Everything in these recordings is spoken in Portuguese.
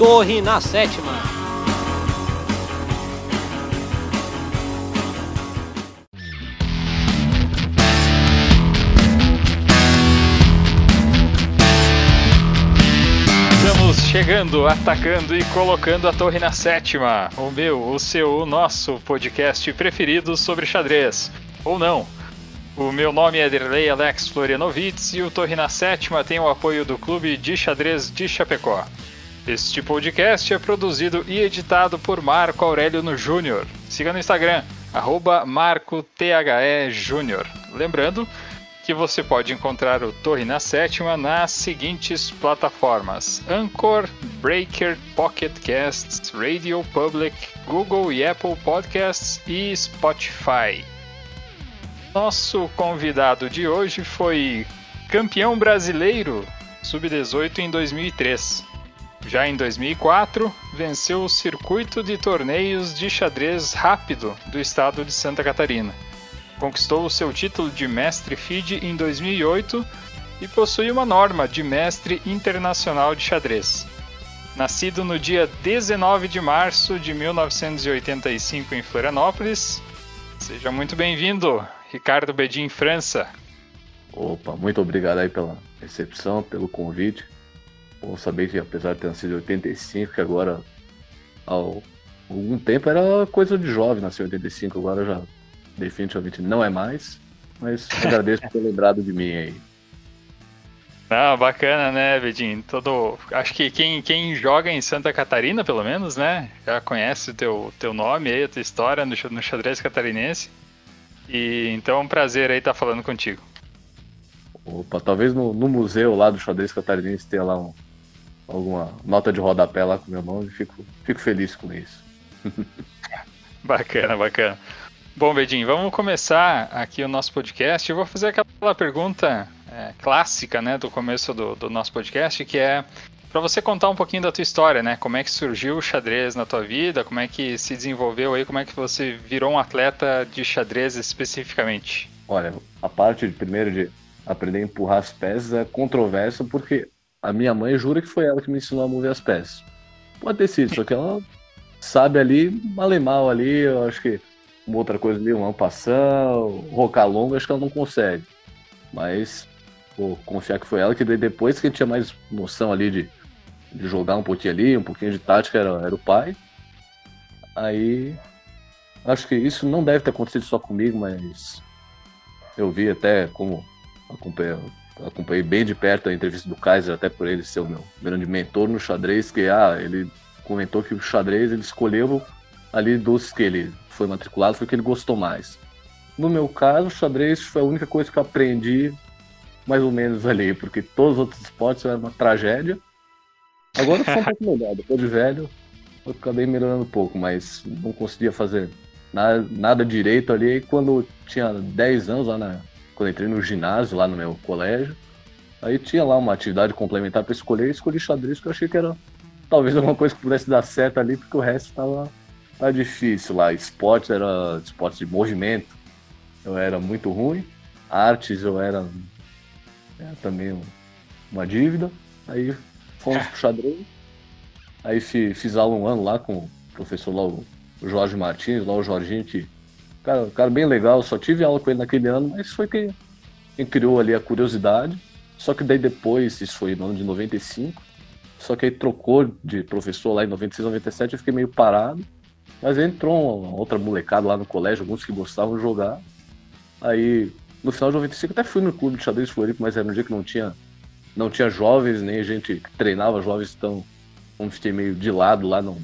Torre na Sétima. Estamos chegando, atacando e colocando a torre na sétima. O meu, o seu, o nosso podcast preferido sobre xadrez. Ou não. O meu nome é Derlei Alex Florianovitz e o Torre na Sétima tem o apoio do Clube de Xadrez de Chapecó. Este podcast é produzido e editado por Marco Aurélio no Júnior. Siga no Instagram, arroba. Lembrando que você pode encontrar o Torre na Sétima nas seguintes plataformas: Anchor, Breaker, Pocket Casts, Radio Public, Google e Apple Podcasts e Spotify. Nosso convidado de hoje foi campeão brasileiro sub-18 em 2003. Já em 2004, venceu o circuito de torneios de xadrez rápido do estado de Santa Catarina. Conquistou o seu título de mestre FIDE em 2008 e possui uma norma de mestre internacional de xadrez. Nascido no dia 19 de março de 1985 em Florianópolis, seja muito bem-vindo, Ricardo Bedin França. Opa, muito obrigado aí pela recepção, pelo convite. Bom saber que apesar de ter nascido em 85, que agora há algum tempo era coisa de jovem, nasceu em 85, agora já definitivamente não é mais. Mas agradeço por ter lembrado de mim aí. Ah, bacana, né, Bedin? Todo... Acho que quem, quem joga em Santa Catarina, pelo menos, né? Já conhece o teu, teu nome aí, a tua história no, no xadrez catarinense. E então é um prazer aí estar falando contigo. Opa, talvez no, no museu lá do xadrez catarinense tenha lá um, alguma nota de rodapé lá com meu nome e fico, fico feliz com isso. bacana, bacana. Bom, Bedin, vamos começar aqui o nosso podcast. Eu vou fazer aquela pergunta é, clássica, né, do começo do, do nosso podcast, que é para você contar um pouquinho da tua história, né? Como é que surgiu o xadrez na tua vida? Como é que se desenvolveu aí? Como é que você virou um atleta de xadrez especificamente? Olha, a parte de, primeiro de aprender a empurrar as peças é controversa porque a minha mãe jura que foi ela que me ensinou a mover as peças. Pode ter sido, só que ela sabe ali, mal e mal ali, eu acho que uma outra coisa ali, um passão, rocar longo, acho que ela não consegue. Mas vou confiar que foi ela, que depois que tinha mais noção ali de, de jogar um pouquinho ali, um pouquinho de tática, era, era o pai. Aí acho que isso não deve ter acontecido só comigo, mas eu vi até como acompanhei, bem de perto a entrevista do Kaiser, até por ele ser o meu grande mentor no xadrez, que ah, ele comentou que o xadrez ele escolheu ali dos que ele foi matriculado, foi o que ele gostou mais. No meu caso, o xadrez foi a única coisa que eu aprendi mais ou menos ali, porque todos os outros esportes eram uma tragédia. Agora foi um pouco melhor, depois de velho, eu acabei melhorando um pouco, mas não conseguia fazer nada, nada direito ali. E quando tinha 10 anos, lá na, quando entrei no ginásio, lá no meu colégio, aí tinha lá uma atividade complementar para escolher, e escolhi xadrez, porque eu achei que era talvez alguma coisa que pudesse dar certo ali, porque o resto estava tá difícil lá. Esporte era esporte de movimento, eu era muito ruim. Artes eu era é, também uma dívida. Aí fomos pro xadrez. Aí fiz, fiz aula um ano lá com o professor lá, o Jorge Martins, lá o Jorginho, que cara, cara bem legal, só tive aula com ele naquele ano, mas foi quem, quem criou ali a curiosidade. Só que daí depois, isso foi no ano de 95, só que aí trocou de professor lá em 96, 97, eu fiquei meio parado. Mas entrou uma outra molecada lá no colégio, alguns que gostavam de jogar. Aí no final de 95 até fui no clube de xadrez Floripa, mas era um dia que não tinha, não tinha jovens, nem gente que treinava jovens, então como fiquei meio de lado lá, não,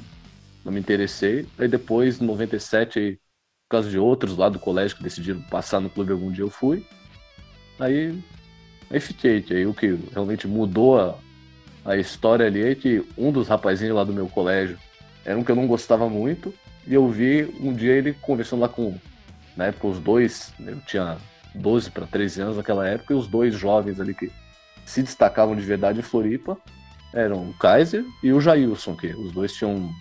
não me interessei. Aí depois, em 97, aí, por causa de outros lá do colégio que decidiram passar no clube algum dia, eu fui. Aí, aí fiquei, que aí o que realmente mudou a, a história ali é que um dos rapazinhos lá do meu colégio era um que eu não gostava muito, e eu vi um dia ele conversando lá com, na época, os dois, eu tinha 12 para 13 anos naquela época, e os dois jovens ali que se destacavam de verdade em Floripa eram o Kaiser e o Jailson, que os dois tinham,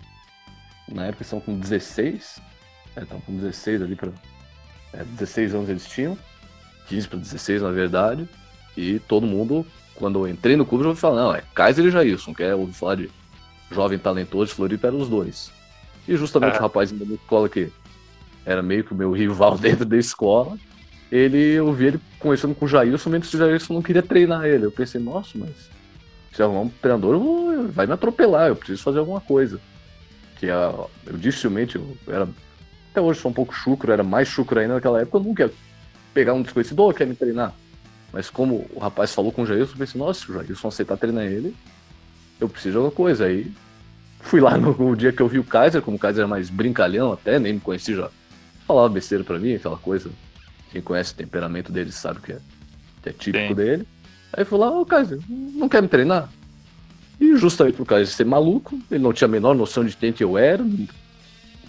na época, são com 16, é, estavam com 16 ali para é, 16 anos eles tinham, 15 para 16 na verdade, e todo mundo, quando eu entrei no clube, já ouvi falar, não, é Kaiser e Jailson, quer ouvir falar de jovem talentoso de Floripa eram os dois. E justamente é. o rapaz da minha escola que era meio que o meu rival dentro da escola, ele, eu vi ele conversando com o Jailson, menos que o Jailson não queria treinar ele. Eu pensei, nossa, mas se arrumar um treinador, vou, vai me atropelar, eu preciso fazer alguma coisa. Que eu dificilmente, eu era, até hoje sou um pouco chucro, era mais chucro ainda naquela época, eu nunca ia pegar um desconhecido, ou oh, quer me treinar. Mas como o rapaz falou com o Jailson, eu pensei, nossa, se o Jailson aceitar treinar ele, eu preciso de alguma coisa. Aí fui lá no, no, dia que eu vi o Kaiser, como o Kaiser era mais brincalhão até, nem me conhecia já. Falava besteira pra mim, aquela coisa. Quem conhece o temperamento dele sabe que é, que é típico Sim. dele. Aí fui lá, ô Kaiser, não quer me treinar? E justamente por Kaiser ser maluco, ele não tinha a menor noção de quem que eu era,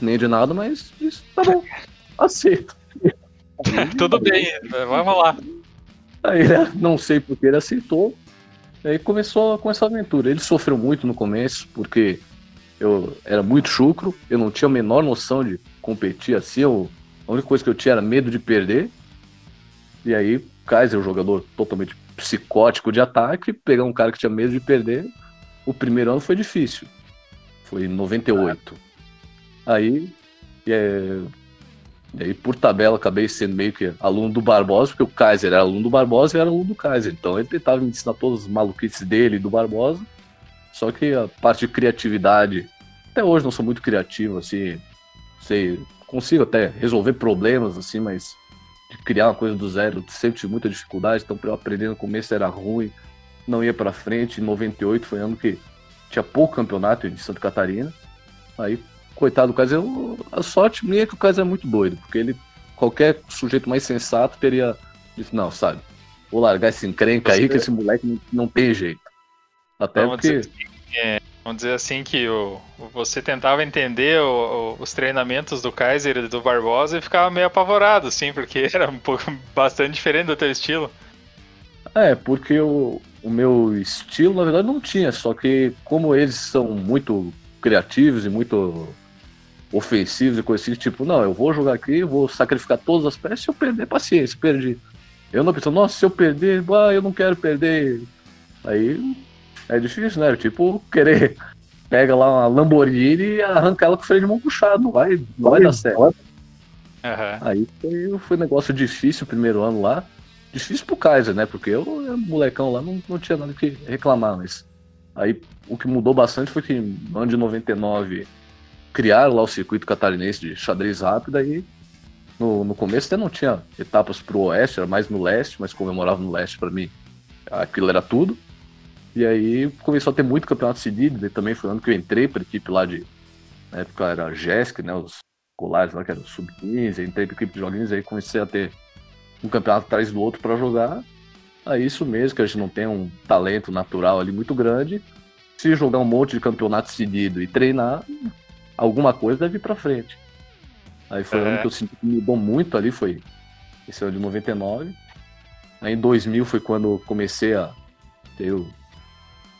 nem de nada, mas disse, tá bom, aceito. Tudo bem, vamos lá. Aí, né, não sei porque ele aceitou. Aí começou, começou a aventura. Ele sofreu muito no começo, porque eu era muito chucro, eu não tinha a menor noção de competir assim. Eu, a única coisa que eu tinha era medo de perder. E aí, Kaiser, um jogador totalmente psicótico de ataque, pegar um cara que tinha medo de perder. O primeiro ano foi difícil. Foi em 98. Aí, é, e aí, por tabela, acabei sendo meio que aluno do Barbosa, porque o Kaiser era aluno do Barbosa e era aluno do Kaiser. Então ele tentava me ensinar todos os maluquices dele e do Barbosa. Só que a parte de criatividade, até hoje não sou muito criativo, assim, sei, consigo até resolver problemas, assim, mas de criar uma coisa do zero, sempre tive muita dificuldade, então eu aprender no começo era ruim, não ia para frente. Em 98 foi ano que tinha pouco campeonato de Santa Catarina. Aí coitado do Kaiser, a sorte minha é que o Kaiser é muito doido, porque ele, qualquer sujeito mais sensato teria dito, não, sabe, vou largar esse encrenca Você... aí que esse moleque não, não tem jeito. Até vamos porque... Dizer assim, é, vamos dizer assim que o, você tentava entender o, o, os treinamentos do Kaiser e do Barbosa e ficava meio apavorado, sim, porque era um pouco bastante diferente do teu estilo. É, porque o, o meu estilo, na verdade, não tinha, só que como eles são muito criativos e muito ofensivos e coisas assim, tipo, não, eu vou jogar aqui, vou sacrificar todas as peças, se eu perder, paciência, perdi. Eu não penso, nossa, se eu perder, ah, eu não quero perder. Aí é difícil, né? Tipo, querer pega lá uma Lamborghini e arranca ela com o freio de mão puxado, não vai, não vai dar certo. Uhum. Aí foi, foi um negócio difícil o primeiro ano lá. Difícil pro Kaiser, né? Porque eu, molecão lá, não, não tinha nada que reclamar, mas aí o que mudou bastante foi que no ano de 99 criaram lá o circuito catarinense de xadrez rápido, aí no, no começo até não tinha etapas pro oeste, era mais no leste, mas como eu morava no leste, para mim aquilo era tudo. E aí começou a ter muito campeonato seguido, e também foi ano que eu entrei para equipe lá de. Na época era a né? Os colares lá, que era o Sub-15, entrei pra equipe de joguinhos, aí comecei a ter um campeonato atrás do outro para jogar. Aí isso mesmo, que a gente não tem um talento natural ali muito grande. Se jogar um monte de campeonato seguido e treinar, alguma coisa deve ir pra frente. Aí foi o é. ano que eu senti que mudou muito ali, foi esse ano de 99. Aí em 2000 foi quando eu comecei a ter o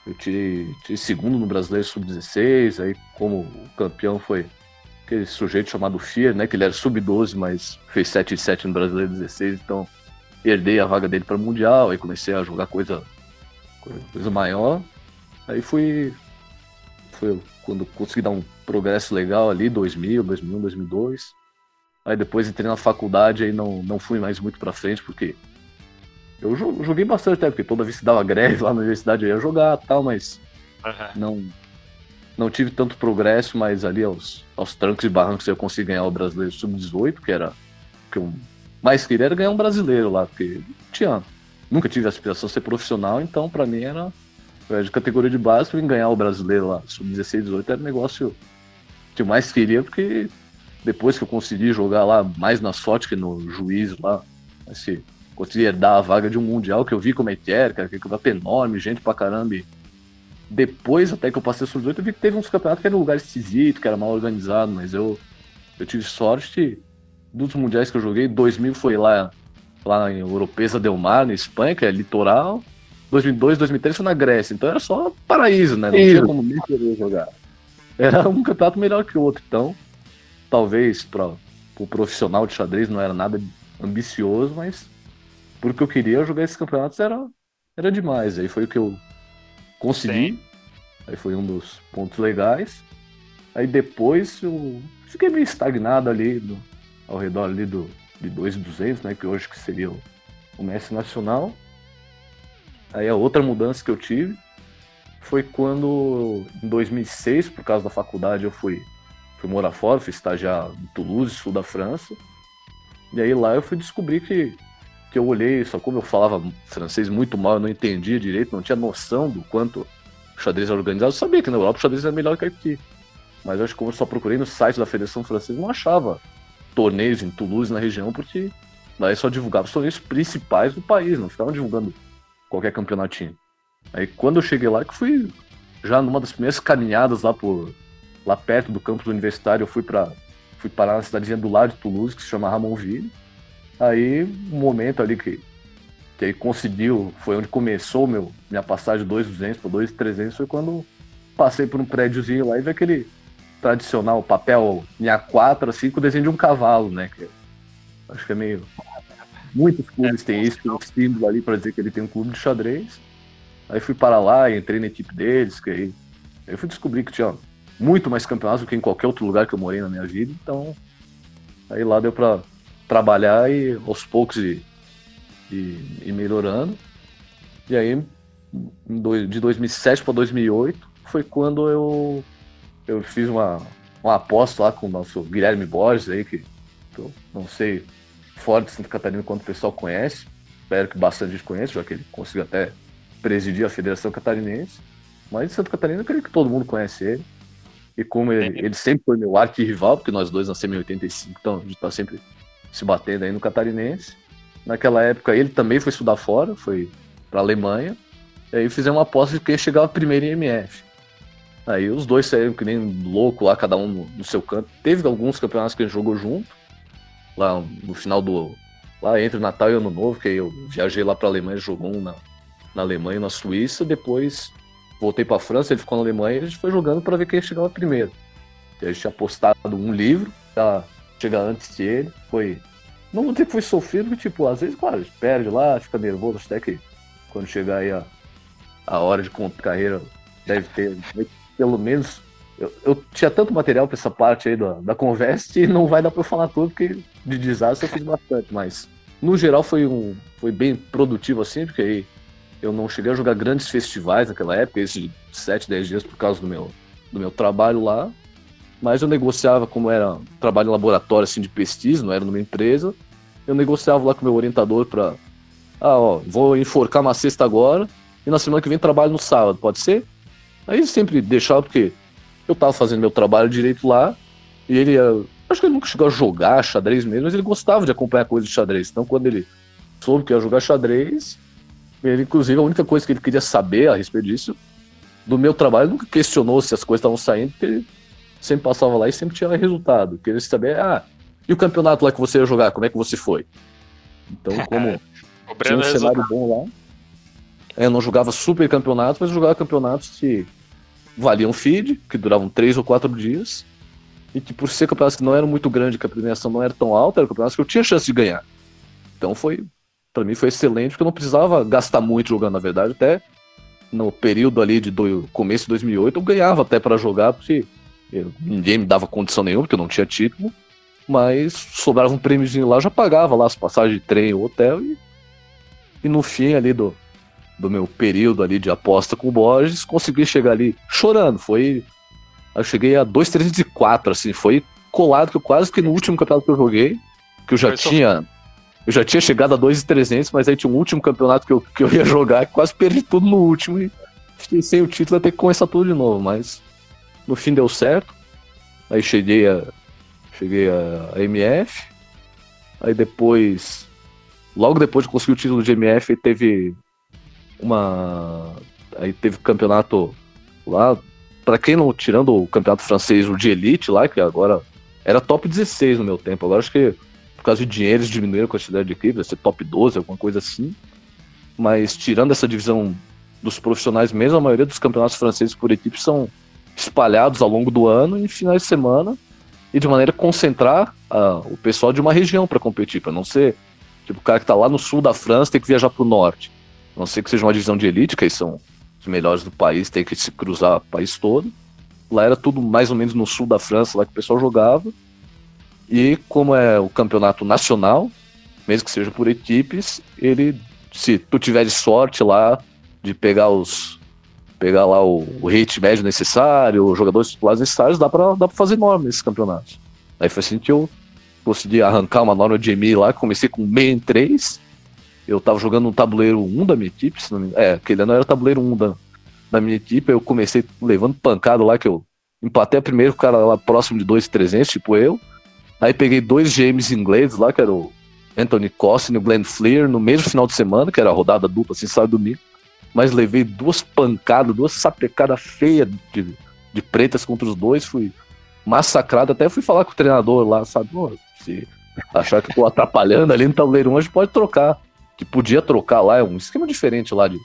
eu tirei, tirei segundo no Brasileiro Sub-16, aí como o campeão foi aquele sujeito chamado Fier, né, que ele era Sub-12, mas fez 7 e 7 no Brasileiro 16, então herdei a vaga dele para Mundial, aí comecei a jogar coisa, coisa maior, aí fui, foi quando consegui dar um progresso legal ali, 2000, 2001, 2002. Aí depois entrei na faculdade e não, não fui mais muito pra frente, porque eu joguei bastante até, porque toda vez que dava greve lá na universidade eu ia jogar tal, mas uhum. não, não tive tanto progresso, mas ali aos, aos trancos e barrancos eu consegui ganhar o brasileiro sub-18, que era o que eu mais queria era ganhar um brasileiro lá, porque tinha, nunca tive aspiração de ser profissional, então para mim era de categoria de base para ganhar o brasileiro lá, sub-16, 18, era um negócio que eu mais queria, porque depois que eu consegui jogar lá mais na sorte que no juiz lá, assim, consegui dar a vaga de um mundial que eu vi como é que era, que campeonato enorme, gente pra caramba. E depois, até que eu passei sub 18, eu vi que teve uns campeonatos que era um lugar esquisito, que era mal organizado, mas eu, eu tive sorte dos mundiais que eu joguei, 2000 foi lá, lá em Europeza Del Mar, na Espanha, que é litoral, 2002, 2003 foi na Grécia, então era só paraíso, né? Não Isso. tinha como nem querer jogar. Era um campeonato melhor que o outro, então talvez para o profissional de xadrez não era nada ambicioso, mas porque eu queria jogar esses campeonatos era, era demais. Aí foi o que eu consegui. Sim. Aí foi um dos pontos legais. Aí depois eu fiquei meio estagnado ali do, ao redor ali do, de 2,200, né? Que hoje que seria o, o Messi Nacional. Aí a outra mudança que eu tive foi quando, em 2006, por causa da faculdade, eu fui, fui morar fora, fui estagiar em Toulouse, sul da França. E aí lá eu fui descobrir que, que eu olhei, só como eu falava francês muito mal, eu não entendia direito, não tinha noção do quanto o xadrez era organizado. Eu sabia que na Europa o xadrez era melhor que aqui. Mas eu acho que como eu só procurei no site da Federação Francesa, não achava torneios em Toulouse, na região, porque daí só divulgava os torneios principais do país, não ficavam divulgando qualquer campeonatinho. Aí quando eu cheguei lá, que fui já numa das primeiras caminhadas lá por lá perto do campus universitário, eu fui para fui parar na cidadezinha do lado de Toulouse, que se chama Ramonville. Aí, um momento ali que que aí conseguiu, foi onde começou meu, minha passagem de 2,200 para 2,300, foi quando passei por um prédiozinho lá e vi aquele tradicional papel em A4, assim, com o desenho de um cavalo, né? Que acho que é meio. Muitos clubes têm isso, tem um símbolo ali para dizer que ele tem um clube de xadrez. Aí fui para lá, entrei na equipe deles, que aí, eu fui descobrir que tinha muito mais campeonatos do que em qualquer outro lugar que eu morei na minha vida, então aí lá deu para trabalhar e aos poucos ir, ir, ir melhorando. E aí, de 2007 para 2008, foi quando eu, eu fiz uma, uma aposta lá com o nosso Guilherme Borges aí, que eu não sei fora de Santa Catarina quanto o pessoal conhece, espero que bastante gente conheça, já que ele conseguiu até presidir a Federação Catarinense. Mas em Santa Catarina eu creio que todo mundo conhece ele. E como ele, ele sempre foi meu arqui-rival, porque nós dois nascemos em 85, então a gente tá sempre se batendo aí no Catarinense. Naquela época ele também foi estudar fora, foi para Alemanha. E aí fizemos uma aposta de quem chegava primeiro em MF. Aí os dois saíram que nem louco lá, cada um no, no seu canto. Teve alguns campeonatos que a gente jogou junto. Lá no final do. Lá entre Natal e Ano Novo, que eu viajei lá pra Alemanha, jogou um na, na Alemanha e na Suíça. Depois voltei pra França, ele ficou na Alemanha e a gente foi jogando para ver quem chegava primeiro. E a gente tinha postado um livro pra chegar antes dele. Foi. Não vou dizer que foi sofrido, porque, tipo, às vezes, claro, a gente perde lá, fica nervoso, até que quando chegar aí a, a hora de carreira deve ter pelo menos. Eu, eu tinha tanto material para essa parte aí da, da conversa e não vai dar para eu falar tudo, porque de desastre eu fiz bastante, mas no geral foi, um, foi bem produtivo assim, porque aí eu não cheguei a jogar grandes festivais naquela época, esses de 7, 10 dias por causa do meu, do meu trabalho lá, mas eu negociava como era trabalho em laboratório assim de pesquisa, não era numa empresa, eu negociava lá com meu orientador para ah, ó, vou enforcar uma sexta agora e na semana que vem trabalho no sábado, pode ser? Aí sempre deixava, porque eu tava fazendo meu trabalho direito lá, e ele, acho que ele nunca chegou a jogar xadrez mesmo, mas ele gostava de acompanhar coisas de xadrez. Então, quando ele soube que ia jogar xadrez, ele, inclusive, a única coisa que ele queria saber a respeito disso, do meu trabalho, nunca questionou se as coisas estavam saindo, porque ele sempre passava lá e sempre tinha resultado. Queria saber, ah, e o campeonato lá que você ia jogar, como é que você foi? Então, como tinha um cenário bom lá, é, eu não jogava super campeonatos, mas jogava campeonatos que valiam feed, que duravam três ou quatro dias, e que por ser campeonatos que não eram muito grandes, que a premiação não era tão alta, eram campeonatos que eu tinha chance de ganhar. Então foi, para mim foi excelente, porque eu não precisava gastar muito jogando, na verdade, até no período ali de do, começo de 2008 eu ganhava até para jogar, porque eu, ninguém me dava condição nenhuma, porque eu não tinha título, mas sobrava um prêmiozinho lá, eu já pagava lá as passagens de trem, o hotel, e, e no fim ali do, do meu período ali de aposta com o Borges, consegui chegar ali chorando. Foi. Eu cheguei a 2,304, assim, foi colado que eu quase que no último campeonato que eu joguei, que eu já foi tinha. Eu já tinha chegado a 2,300, mas aí tinha um último campeonato que eu, que eu ia jogar, quase perdi tudo no último e fiquei sem o título até que começar tudo de novo, mas no fim deu certo. Aí cheguei a. Cheguei a, MF. Aí depois. Logo depois de conseguir o título de MF, teve uma. Aí teve campeonato lá. Para quem não, tirando o campeonato francês, o de elite lá, que agora era top 16 no meu tempo. Agora acho que causa de dinheiro eles diminuíram a quantidade de equipes, vai ser top 12, alguma coisa assim. Mas tirando essa divisão dos profissionais mesmo, a maioria dos campeonatos franceses por equipe são espalhados ao longo do ano em finais de semana e de maneira a concentrar uh, o pessoal de uma região para competir, para não ser tipo o cara que está lá no sul da França tem que viajar para o norte. A não ser que seja uma divisão de elite, que aí são melhores do país, tem que se cruzar o país todo. Lá era tudo mais ou menos no sul da França, lá que o pessoal jogava. E como é o campeonato nacional, mesmo que seja por equipes, ele, se tu tiveres sorte lá de pegar os pegar lá o, o hit médio necessário, os jogadores titulares necessários, dá pra, dá pra fazer norma nesses campeonatos. Aí foi assim que eu consegui arrancar uma norma de EMI lá, comecei com meio em 3, eu tava jogando no tabuleiro 1 da minha equipe, se não me... é, aquele ano era tabuleiro 1 da, da minha equipe, eu comecei levando pancada lá, que eu empatei primeiro o cara lá próximo de 2,300, tipo eu, aí peguei dois GMs ingleses lá, que era o Anthony Costin e o Glenn Fleer, no mesmo final de semana, que era a rodada dupla, assim, sábado e domingo, mas levei duas pancadas, duas sapecadas feias de, de pretas contra os dois, fui massacrado, até fui falar com o treinador lá, sabe, se achar que eu tô atrapalhando ali no tabuleiro 1, a gente pode trocar. Que podia trocar lá, é um esquema diferente lá de,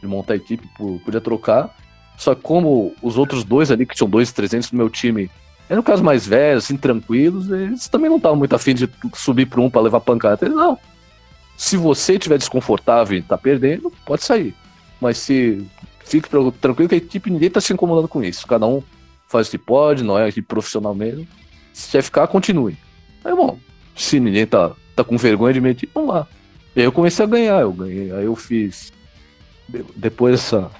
de montar a equipe, podia trocar. Só que como os outros dois ali, que tinham dois 300 no meu time, eram casos mais velhos, assim, tranquilos, eles também não estavam muito afim de subir para um para levar pancada. Eles, não, se você estiver desconfortável e tá perdendo, pode sair. Mas se fique tranquilo que a equipe, ninguém tá se incomodando com isso. Cada um faz o que pode, não é equipe profissional mesmo. Se quer ficar, continue. Aí, bom, se ninguém tá, tá com vergonha de mentir, vamos lá. E aí eu comecei a ganhar, eu ganhei. Aí eu fiz. Depois dessa,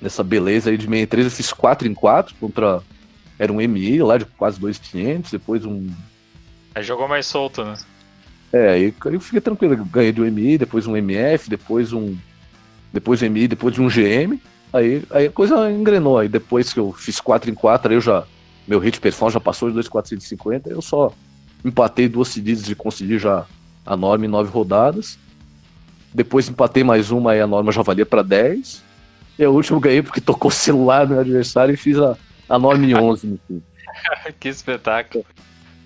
dessa beleza aí de 63, eu fiz 4 em 4 contra. Era um MI lá de quase 2,500, depois um. Aí jogou mais solto, né? É, aí eu fiquei tranquilo, eu ganhei de um MI, depois um MF, depois um. Depois um MI, depois de um GM. Aí, aí a coisa engrenou. Aí depois que eu fiz 4 em 4, aí eu já. Meu hit performance já passou de 2,450, eu só empatei duas seguidas e consegui já a norma em nove rodadas. Depois empatei mais uma e a norma já valia para 10. E o último ganhei porque tocou o celular no meu adversário e fiz a, a norma em 11. que espetáculo.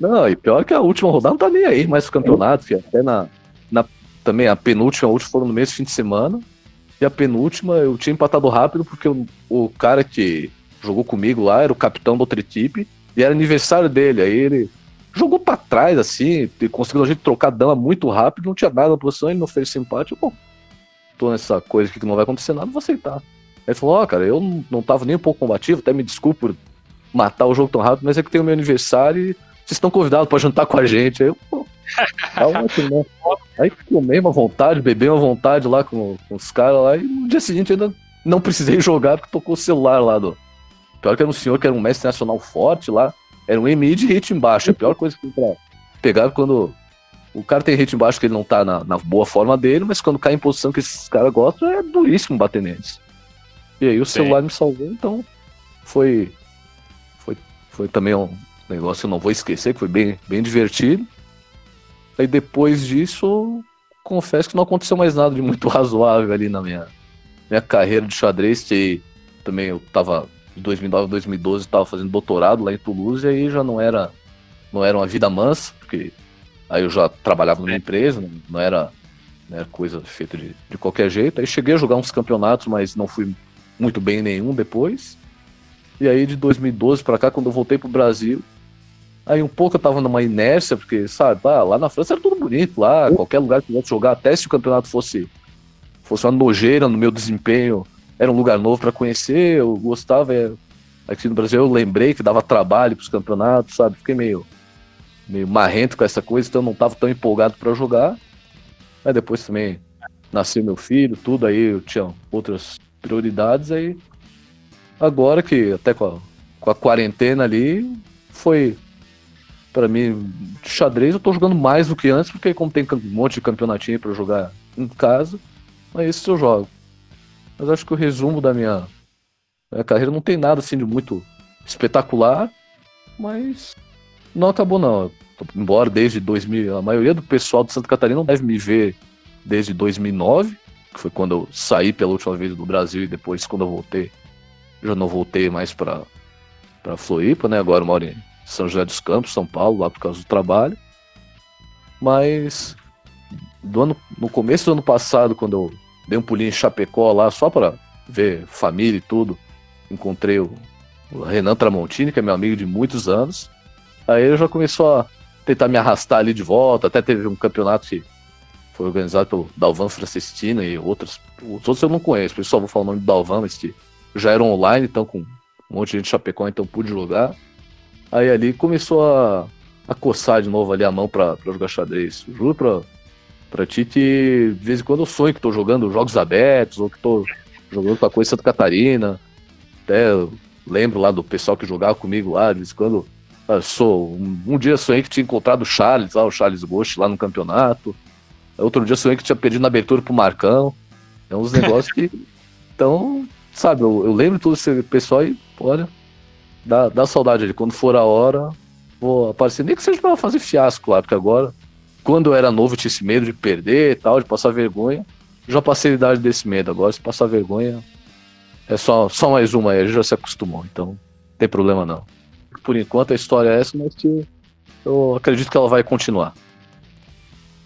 Não, e pior que a última rodada não tá nem aí mais o campeonato, que até na, na também a penúltima, a última foram no mesmo fim de semana. E a penúltima eu tinha empatado rápido porque o, o cara que jogou comigo lá era o capitão da outra equipe e era aniversário dele. Aí ele jogou para trás, assim, conseguiu a gente trocar dama muito rápido, não tinha nada na posição, ele não fez empate, bom, tô nessa coisa aqui que não vai acontecer nada, vou aceitar. Aí ele falou, ó, oh, cara, eu não tava nem um pouco combativo, até me desculpe por matar o jogo tão rápido, mas é que tem o meu aniversário e vocês estão convidados para jantar com a gente. Aí eu, pô, tá ótimo, né? Aí tomei uma vontade, bebi uma vontade lá com, com os caras lá, e no dia seguinte ainda não precisei jogar porque tocou o celular lá do. Pior que era um senhor que era um mestre nacional forte lá. Era um EMI de hit embaixo. A pior coisa que tem pra pegar é quando o cara tem hit embaixo que ele não tá na, na, boa forma dele, mas quando cai em posição que esses caras gostam, é duríssimo bater neles. E aí o Sim. celular me salvou, então foi, foi, foi também um negócio que eu não vou esquecer, que foi bem, bem divertido. Aí depois disso, confesso que não aconteceu mais nada de muito razoável ali na minha, minha carreira de xadrez, que também eu tava de 2009 a 2012 estava fazendo doutorado lá em Toulouse e aí já não era não era uma vida mansa, porque aí eu já trabalhava numa empresa, não era, não era coisa feita de, de qualquer jeito. Aí cheguei a jogar uns campeonatos, mas não fui muito bem em nenhum depois. E aí de 2012 para cá, quando eu voltei pro Brasil, aí um pouco eu tava numa inércia, porque, sabe, ah, lá na França era tudo bonito, lá, qualquer lugar que pudesse jogar, até se o campeonato fosse, fosse uma nojeira no meu desempenho, era um lugar novo para conhecer, eu gostava. É, aqui no Brasil eu lembrei que dava trabalho para os campeonatos, sabe? Fiquei meio, meio marrento com essa coisa, então eu não estava tão empolgado para jogar. Aí depois também nasceu meu filho, tudo, aí eu tinha outras prioridades, aí agora que até com a, com a quarentena ali, foi para mim xadrez eu tô jogando mais do que antes, porque como tem um monte de campeonatinho para jogar em casa, é isso eu jogo. Mas acho que o resumo da minha, minha carreira não tem nada assim de muito espetacular, mas não acabou não. Embora desde 2000, a maioria do pessoal de Santa Catarina não deve me ver desde 2009, que foi quando eu saí pela última vez do Brasil e depois quando eu voltei, já não voltei mais para para Floripa, né? Agora eu moro em São José dos Campos, São Paulo, lá por causa do trabalho. Mas do ano, no começo do ano passado, quando eu dei um pulinho em Chapecó lá só para ver família e tudo. Encontrei o, o, Renan Tramontini, que é meu amigo de muitos anos. Aí ele já começou a tentar me arrastar ali de volta. Até teve um campeonato que foi organizado pelo Dalvan Francestina e outros. Os outros eu não conheço, por isso só vou falar o nome do Dalvan, mas que já era online, então com um monte de gente de Chapecó, então pude jogar. Aí ali começou a, a coçar de novo ali a mão pra jogar xadrez. Juro pra, pra ti que de vez em quando eu sonho que tô jogando jogos abertos, ou que tô jogando com a coisa Santa Catarina. Até lembro lá do pessoal que jogava comigo lá, de vez em quando. Ah, sou, um, um dia sonhei que tinha encontrado o Charles, lá, o Charles Ghost, lá no campeonato. Outro dia sonhei que tinha pedido na abertura pro Marcão. É uns negócios que. Então, sabe, eu, eu lembro tudo esse pessoal e, olha, dá, dá saudade ali. Quando for a hora, vou aparecer. Nem que seja pra fazer fiasco lá, porque agora, quando eu era novo, eu tinha esse medo de perder e tal, de passar vergonha. Já passei a idade desse medo. Agora, se passar vergonha, é só, só mais uma aí, a gente já se acostumou. Então, não tem problema não. Por enquanto a história é essa, mas eu acredito que ela vai continuar.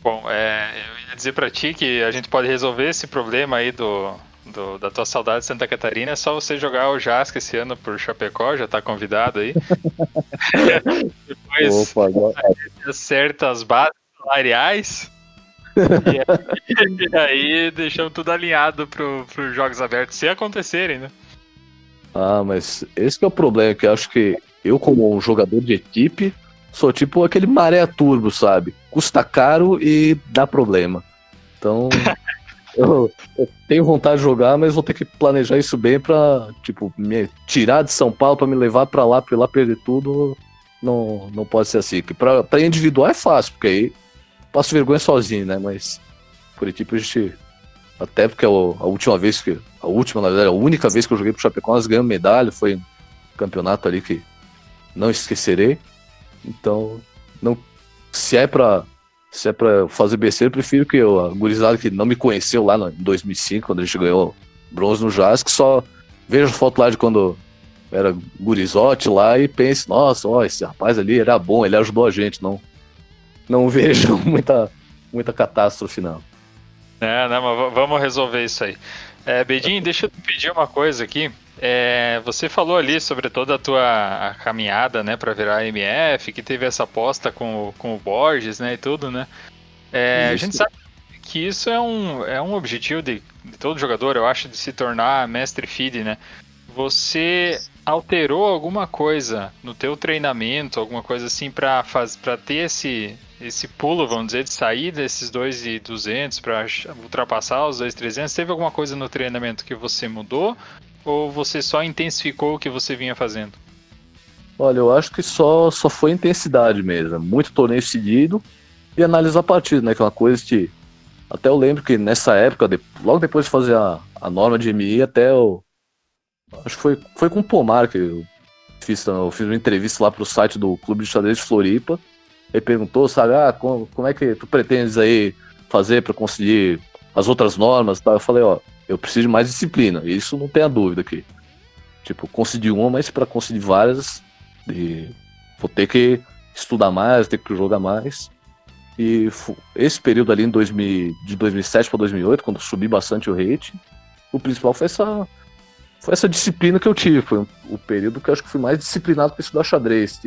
Bom, é, eu ia dizer para ti que a gente pode resolver esse problema aí do, do, da tua saudade de Santa Catarina, é só você jogar o Jasca esse ano por Chapecó, já tá convidado aí. Depois Opa, agora... acerta as bases salariais. e, aí, e aí deixamos tudo alinhado para os jogos abertos, se acontecerem, né? Ah, mas esse é o problema, que eu acho que eu, como um jogador de equipe, sou tipo aquele maré turbo, sabe? Custa caro e dá problema. Então, eu, eu, tenho vontade de jogar, mas vou ter que planejar isso bem pra, tipo, me tirar de São Paulo para me levar para lá, pra ir lá perder tudo. Não, não pode ser assim. Que pra, pra individual é fácil, porque aí passo vergonha sozinho, né? Mas por equipe a gente. Até porque a, a última vez que. A última, na verdade, a única vez que eu joguei pro Chapecó, nós ganhamos medalha, foi um campeonato ali que não esquecerei. Então, não, se é pra, se é pra fazer besteira, eu prefiro que eu, a gurizada que não me conheceu lá em 2005, quando a gente ganhou bronze no Jazz, que só veja foto lá de quando era gurizote lá e pense, nossa, ó, esse rapaz ali era bom, ele ajudou a gente, não não vejo muita muita catástrofe não. É, não, mas vamos resolver isso aí. É, Bedinho, deixa eu pedir uma coisa aqui. É, você falou ali sobre toda a tua caminhada, né, para virar MF, que teve essa aposta com, com o Borges, né, e tudo, né? É, a gente sabe que isso é um, é um objetivo de, de, todo jogador, eu acho, de se tornar mestre feed, né? Você alterou alguma coisa no teu treinamento, alguma coisa assim para para ter esse esse pulo, vamos dizer, de sair desses 2,200 para ultrapassar os 2,300? Teve alguma coisa no treinamento que você mudou? Ou você só intensificou o que você vinha fazendo? Olha, eu acho que só, só foi intensidade mesmo. Muito torneio seguido e analisar a partida, né? Que é uma coisa que. Até eu lembro que nessa época, logo depois de fazer a, a norma de MI, até eu. Acho que foi, foi com o Pomar que eu fiz, eu fiz uma entrevista lá pro site do Clube de Xadrez de Floripa. Ele perguntou, sabe, ah, como, como é que tu pretendes aí fazer para conseguir as outras normas? Tá? Eu falei, ó, eu preciso de mais disciplina. Isso não tem a dúvida aqui. Tipo, consegui uma, mas para conseguir várias, vou ter que estudar mais, ter que jogar mais. E esse período ali em 2000, de 2007 para 2008, quando subi bastante o rate, o principal foi essa foi essa disciplina que eu tive. Foi o período que eu acho que fui mais disciplinado para estudar xadrez.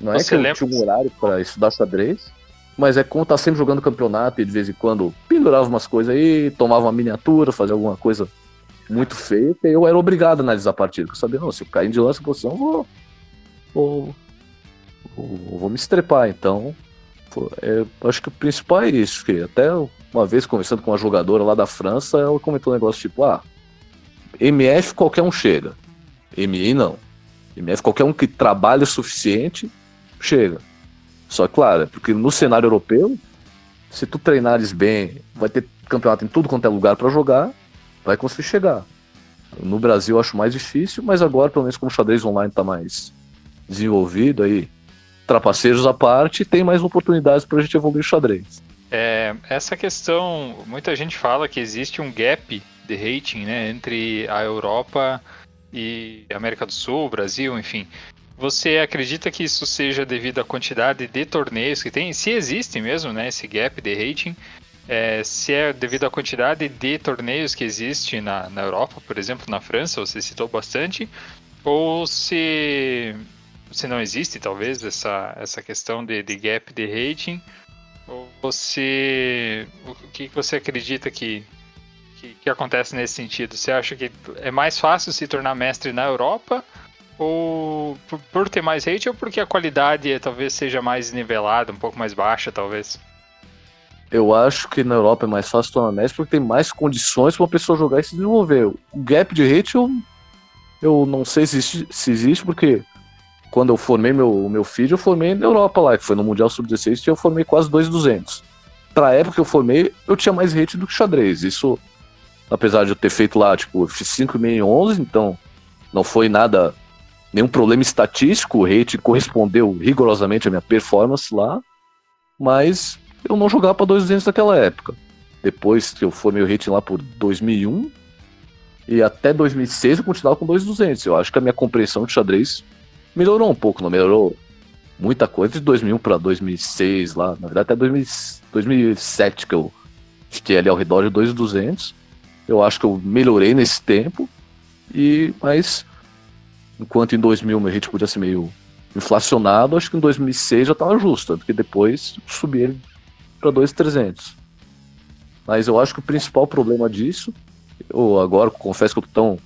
Não Você é que eu lembra? tinha um horário para estudar xadrez, mas é como tá sempre jogando campeonato e de vez em quando pendurava umas coisas aí, tomava uma miniatura, fazia alguma coisa muito feia, e eu era obrigado a analisar a partida. Eu sabia, não, se eu cair de lança posição, vou, vou, vou, vou me estrepar. Então, é, acho que o principal é isso, que até uma vez conversando com uma jogadora lá da França, ela comentou um negócio tipo, ah, MF qualquer um chega. MI não. MF qualquer um que trabalhe o suficiente, chega. Só claro, porque no cenário europeu, se tu treinares bem, vai ter campeonato em tudo quanto é lugar para jogar, vai conseguir chegar. No Brasil eu acho mais difícil, mas agora, pelo menos como o xadrez online está mais desenvolvido aí, trapaceiros à parte, tem mais oportunidades para a gente evoluir o xadrez. É, essa questão, muita gente fala que existe um gap de rating né, entre a Europa e América do Sul, Brasil, enfim. Você acredita que isso seja devido à quantidade de torneios que tem? Se existe mesmo, né, esse gap de rating, é, se é devido à quantidade de torneios que existe na, na Europa, por exemplo, na França, você citou bastante, ou se, se não existe, talvez, essa, essa questão de, de gap de rating, ou você. O que você acredita que, que, que acontece nesse sentido? Você acha que é mais fácil se tornar mestre na Europa? Ou por, ter mais hate ou porque a qualidade talvez seja mais nivelada, um pouco mais baixa, talvez? Eu acho que na Europa é mais fácil tornar mestre porque tem mais condições para uma pessoa jogar e se desenvolver. O gap de hate eu, eu não sei se existe, se existe porque quando eu formei meu, meu feed, eu formei na Europa lá, que foi no Mundial Sub-16, e eu formei quase 2,200. Pra época que eu formei, eu tinha mais hate do que xadrez. Isso, apesar de eu ter feito lá, tipo, eu fiz 5,5 em 11, então não foi nada, nenhum problema estatístico, o hate correspondeu rigorosamente à minha performance lá, mas eu não jogava pra 2,200 naquela época. Depois que eu formei o rating lá por 2001, e até 2006 eu continuava com 2,200. Eu acho que a minha compreensão de xadrez melhorou um pouco, não melhorou muita coisa de 2001 para 2006 lá, na verdade até 2000, 2007 que eu fiquei ali ao redor de 2,200. Eu acho que eu melhorei nesse tempo e mas enquanto em 2000 meu ritmo podia ser meio inflacionado, acho que em 2006 já estava justo, porque depois subi ele para 2,300. Mas eu acho que o principal problema disso, eu agora confesso que eu tô tão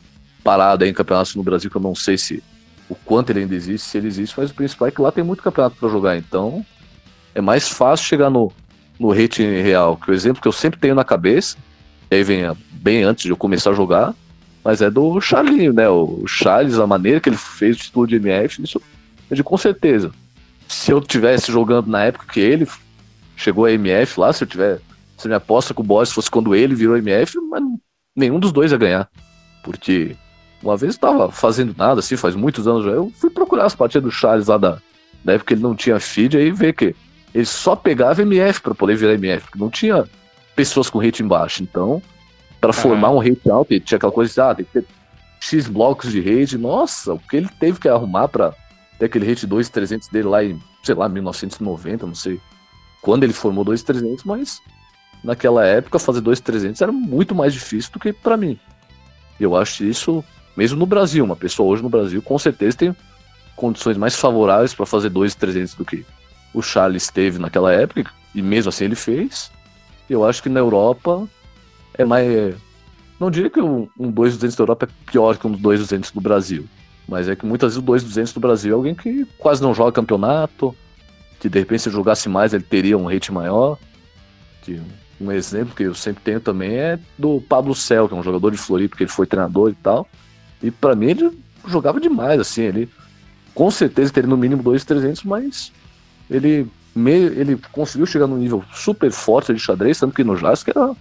parado em campeonatos no Brasil que eu não sei se o quanto ele ainda existe, se ele existe, mas o principal é que lá tem muito campeonato para jogar, então é mais fácil chegar no, no rating real, que o exemplo que eu sempre tenho na cabeça, e aí vem bem antes de eu começar a jogar, mas é do Charlinho, né? O Charles, a maneira que ele fez o título de MF, isso é de com certeza. Se eu tivesse jogando na época que ele chegou a MF lá, se eu tiver. Se minha aposta com o Boss fosse quando ele virou MF, mas nenhum dos dois ia ganhar. Porque uma vez eu tava fazendo nada, assim, faz muitos anos já. Eu fui procurar as partidas do Charles lá da, da época que ele não tinha feed, aí ver que ele só pegava MF para poder virar MF, porque não tinha pessoas com rating baixo. Então, para uhum. formar um rate alto, tinha aquela coisa de, ah, tem que ter X blocos de rate. Nossa, o que ele teve que arrumar para ter aquele rate 2300 dele lá em, sei lá, 1990, não sei quando ele formou 2300, mas naquela época fazer 2300 era muito mais difícil do que para mim. Eu acho isso mesmo no Brasil, uma pessoa hoje no Brasil com certeza tem condições mais favoráveis para fazer 2,300 do que o Charles teve naquela época, e mesmo assim ele fez. Eu acho que na Europa é mais. Não diria que um, um 2,200 da Europa é pior que um 2,200 do Brasil, mas é que muitas vezes o 2,200 do Brasil é alguém que quase não joga campeonato, que de repente se jogasse mais ele teria um rate maior. Que um exemplo que eu sempre tenho também é do Pablo Cel, que é um jogador de Floripa, porque ele foi treinador e tal. E para mim ele jogava demais, assim, ele com certeza teria no mínimo 2,300, mas ele, me, ele conseguiu chegar num nível super forte de xadrez, tanto que no Jazz era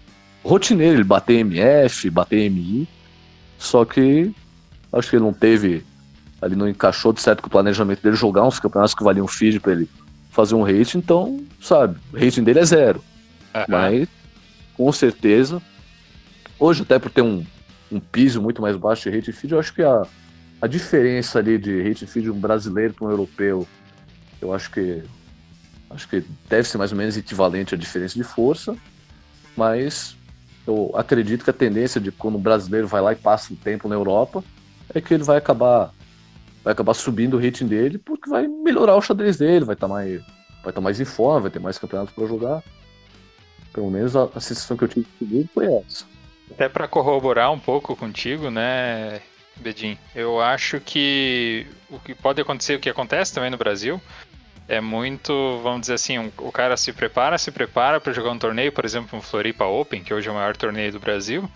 rotineiro, ele bater MF, bater MI, só que acho que ele não teve, ali não encaixou de certo com o planejamento dele jogar uns campeonatos que valiam feed para ele fazer um rating, então, sabe, o rating dele é zero. Uhum. Mas, com certeza, hoje até por ter um um piso muito mais baixo de rate feed, eu acho que a, a diferença ali de rate feed de um brasileiro para um europeu, eu acho que acho que deve ser mais ou menos equivalente à diferença de força, mas eu acredito que a tendência de quando um brasileiro vai lá e passa um tempo na Europa é que ele vai acabar vai acabar subindo o rating dele porque vai melhorar o xadrez dele, vai estar tá mais vai estar tá mais em forma, vai ter mais campeonatos para jogar. Pelo menos a, a sensação que eu tive de foi essa. Até para corroborar um pouco contigo, né, Bedin? Eu acho que o que pode acontecer, o que acontece também no Brasil, é muito, vamos dizer assim, um, o cara se prepara, se prepara para jogar um torneio, por exemplo, um Floripa Open, que hoje é o maior torneio do Brasil.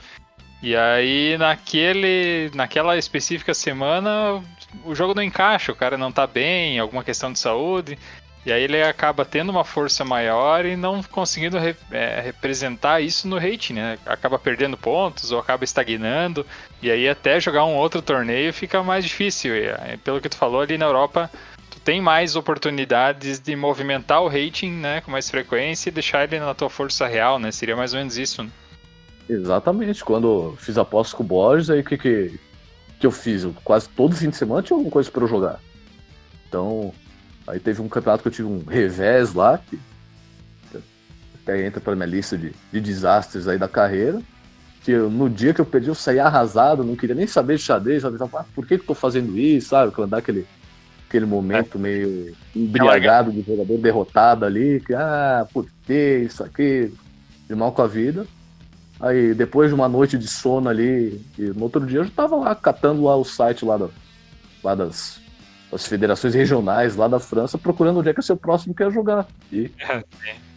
E aí naquele, naquela específica semana o jogo não encaixa, o cara não tá bem, alguma questão de saúde. E aí ele acaba tendo uma força maior e não conseguindo re, é, representar isso no rating, né? Acaba perdendo pontos ou acaba estagnando. E aí até jogar um outro torneio fica mais difícil. E, é, pelo que tu falou ali na Europa, tem mais oportunidades de movimentar o rating, né, com mais frequência e deixar ele na tua força real, né? Seria mais ou menos isso. Né? Exatamente. Quando fiz apostas com o Borges, aí o que, que, que eu fiz? Eu, quase todo fim de semana tinha alguma coisa para eu jogar. Então, Aí teve um campeonato que eu tive um revés lá, que até entra para minha lista de, de desastres aí da carreira. Que eu, no dia que eu perdi, eu saí arrasado, não queria nem saber de xadrez, sabe? Ah, por que, que eu tô fazendo isso, sabe? Quando dá aquele, aquele momento é. meio embriagado do jogador derrotado ali, que, ah, putz, isso aqui, de mal com a vida. Aí, depois de uma noite de sono ali, e no outro dia eu já tava lá catando lá o site lá, da, lá das, das federações regionais lá da França, procurando onde é que é o seu próximo quer jogar. E é,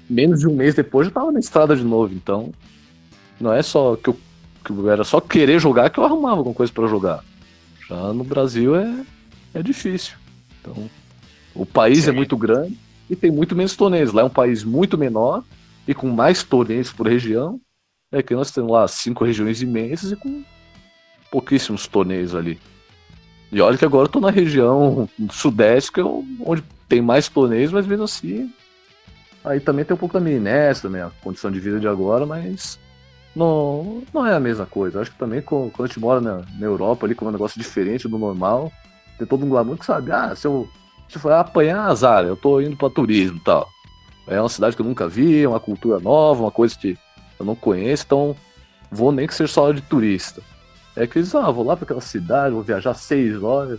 menos de um mês depois eu tava na estrada de novo, então não é só que eu, que eu era só querer jogar que eu arrumava alguma coisa para jogar. Já no Brasil é, é difícil. Então, o país é Sim. é muito grande e tem muito menos torneios. Lá é um país muito menor e com mais torneios por região. É que nós temos lá cinco regiões imensas e com pouquíssimos torneios ali. E olha que agora eu tô na região sudeste, que é onde tem mais torneios, mas mesmo assim. Aí também tem um pouco da minha inércia, também, a condição de vida de agora, mas não, não é a mesma coisa. Acho que também quando a gente mora na, na Europa ali, com um negócio diferente do normal, tem todo um glamour que sabe, ah, se eu, se eu for apanhar azar, eu tô indo para turismo e tal. É uma cidade que eu nunca vi, é uma cultura nova, uma coisa que eu não conheço, então vou nem que seja só de turista. É que eles, ah, vou lá para aquela cidade, vou viajar seis horas,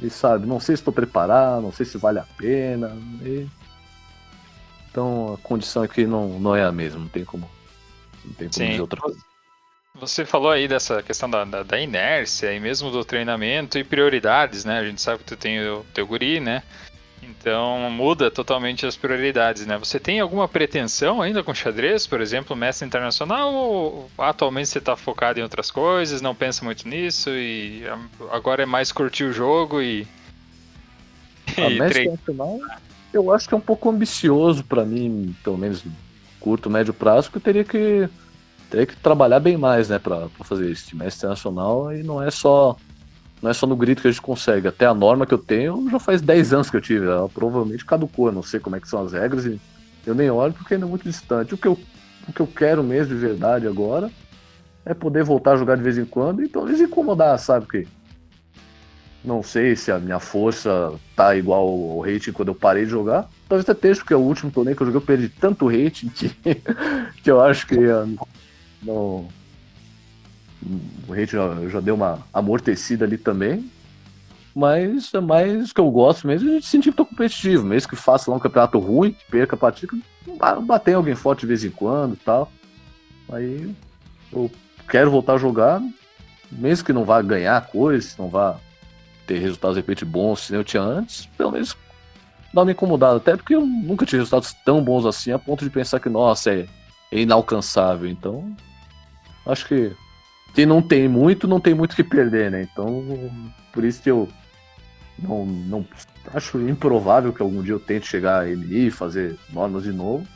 e sabe, não sei se estou preparado, não sei se vale a pena. E... Então a condição aqui não, não é a mesma, não tem como, não tem como Sim. dizer outra coisa. Você falou aí dessa questão da, da, da, inércia e mesmo do treinamento e prioridades, né? A gente sabe que tu tem o teu guri, né? Então muda totalmente as prioridades, né? Você tem alguma pretensão ainda com xadrez, por exemplo, mestre internacional, ou atualmente você está focado em outras coisas, não pensa muito nisso e agora é mais curtir o jogo e. A e mestre internacional, eu acho que é um pouco ambicioso para mim, pelo menos curto, médio prazo, que eu teria que teria que trabalhar bem mais, né, para fazer isso. Mestre internacional e não é só não é só no grito que a gente consegue. Até a norma que eu tenho já faz 10 anos que eu tive. Ela provavelmente caducou. Não sei como é que são as regras e eu nem olho porque ainda é muito distante. O que eu, o que eu quero mesmo de verdade agora é poder voltar a jogar de vez em quando e talvez incomodar, sabe? Porque não sei se a minha força tá igual ao rating quando eu parei de jogar. Talvez até esteja, porque é o último torneio que eu joguei eu perdi tanto rating que, que eu acho que não, o rate já, já deu uma amortecida ali também. Mas é mais que eu gosto mesmo de sentir que tô competitivo. Mesmo que faça lá um campeonato ruim, que perca a partida, bater alguém forte de vez em quando tal. Aí eu quero voltar a jogar, mesmo que não vá ganhar coisas, não vá ter resultados de repente bons, se eu tinha antes, pelo menos dá uma incomodada. Até porque eu nunca tive resultados tão bons assim, a ponto de pensar que, nossa, é, é inalcançável. Então, acho que quem não tem muito, não tem muito que perder, né? Então, por isso que eu não, não acho improvável que algum dia eu tente chegar a MI, fazer normas de novo,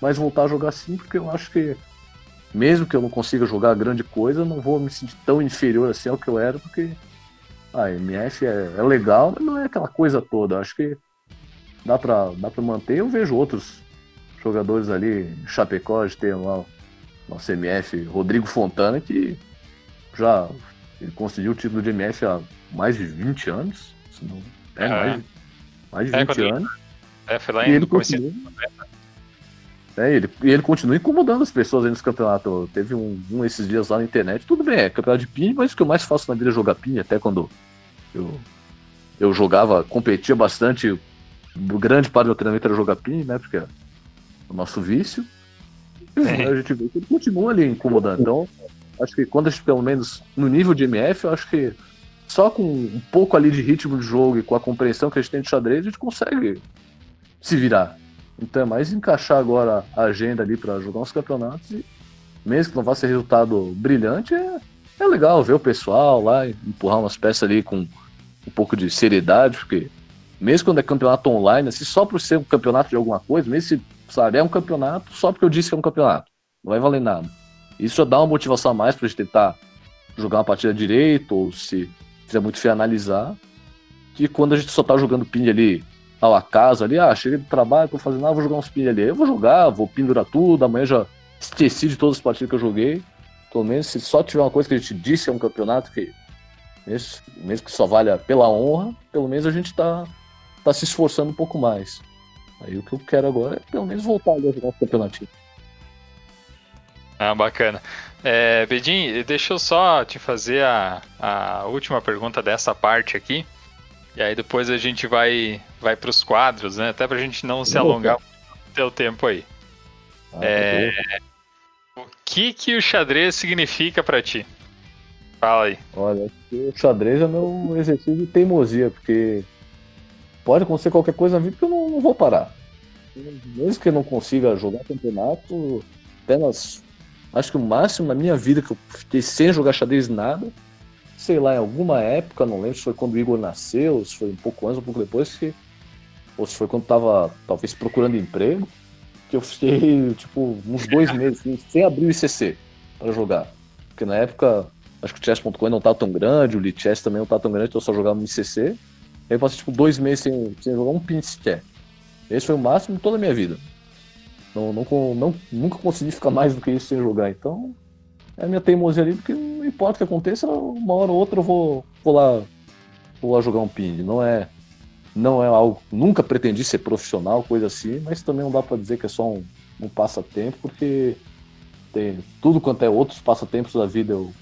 mas voltar a jogar sim, porque eu acho que mesmo que eu não consiga jogar grande coisa, não vou me sentir tão inferior assim ao que eu era, porque a MF é, é legal, mas não é aquela coisa toda. Eu acho que dá pra, dá manter. Eu vejo outros jogadores ali, Chapecó, de ter lá o nosso MF, Rodrigo Fontana, que já ele conseguiu o título de MF há mais de 20 anos. Não, é, é, mais, mais de 20 é, anos. É, foi lá em ele continua, é, ele, e ele continua incomodando as pessoas aí nesse campeonato. Teve um, um esses dias lá na internet. Tudo bem, é campeonato de pin, mas o que eu mais faço na vida é jogar pin, até quando eu, eu jogava, competia bastante. Grande parte do meu treinamento era jogar pin, né? Porque o nosso vício. É. A gente vê que ele continua ali incomodando. Então, Acho que quando a gente, pelo menos no nível de MF, eu acho que só com um pouco ali de ritmo de jogo e com a compreensão que a gente tem de xadrez, a gente consegue se virar. Então é mais encaixar agora a agenda ali para jogar uns campeonatos e mesmo que não vá ser resultado brilhante, é, é legal ver o pessoal lá empurrar umas peças ali com um pouco de seriedade, porque mesmo quando é campeonato online, assim, só por ser um campeonato de alguma coisa, mesmo se, sabe, é um campeonato só porque eu disse que é um campeonato, não vai valer nada. Isso já dá uma motivação a mais pra gente tentar jogar uma partida direito, ou se fizer muito feio analisar. Que quando a gente só tá jogando pin ali ao acaso ali, ah, cheguei do trabalho, tô fazendo nada, vou jogar uns pin ali. Eu vou jogar, vou pendurar tudo, amanhã já esqueci de todas as partidas que eu joguei. Pelo menos se só tiver uma coisa que a gente disse é um campeonato que mesmo que só valha pela honra, pelo menos a gente tá, tá se esforçando um pouco mais. Aí o que eu quero agora é pelo menos voltar a jogar o campeonatinho. Ah, bacana. É, Bedin, deixa eu só te fazer a, a última pergunta dessa parte aqui. E aí depois a gente vai vai para os quadros, né? Até para a gente não se alongar o teu tempo aí. Ah, é... O que que o xadrez significa para ti? Fala aí. Olha, o xadrez é meu exercício de teimosia, porque pode acontecer qualquer coisa na vida que eu não, não vou parar. Mesmo que eu não consiga jogar campeonato, apenas acho que o máximo na minha vida que eu fiquei sem jogar xadrez nada, sei lá, em alguma época, não lembro se foi quando o Igor nasceu, se foi um pouco antes, um pouco depois, que, ou se foi quando tava talvez procurando emprego, que eu fiquei tipo uns dois meses assim, sem abrir o ICC para jogar. Porque na época, acho que o chess.com não tava tão grande, o Lichess também não tava tão grande, então eu só jogava no ICC. Eu passei tipo dois meses sem, sem jogar um pin sequer. Esse foi o máximo de toda a minha vida. Não, não, não, nunca consegui ficar mais do que isso sem jogar. Então, é a minha teimosia ali, porque não importa o que aconteça, uma hora ou outra eu vou, vou, lá, vou lá jogar um ping. Não é, não é algo. Nunca pretendi ser profissional, coisa assim, mas também não dá para dizer que é só um, um passatempo, porque tem tudo quanto é outros passatempos da vida. Eu,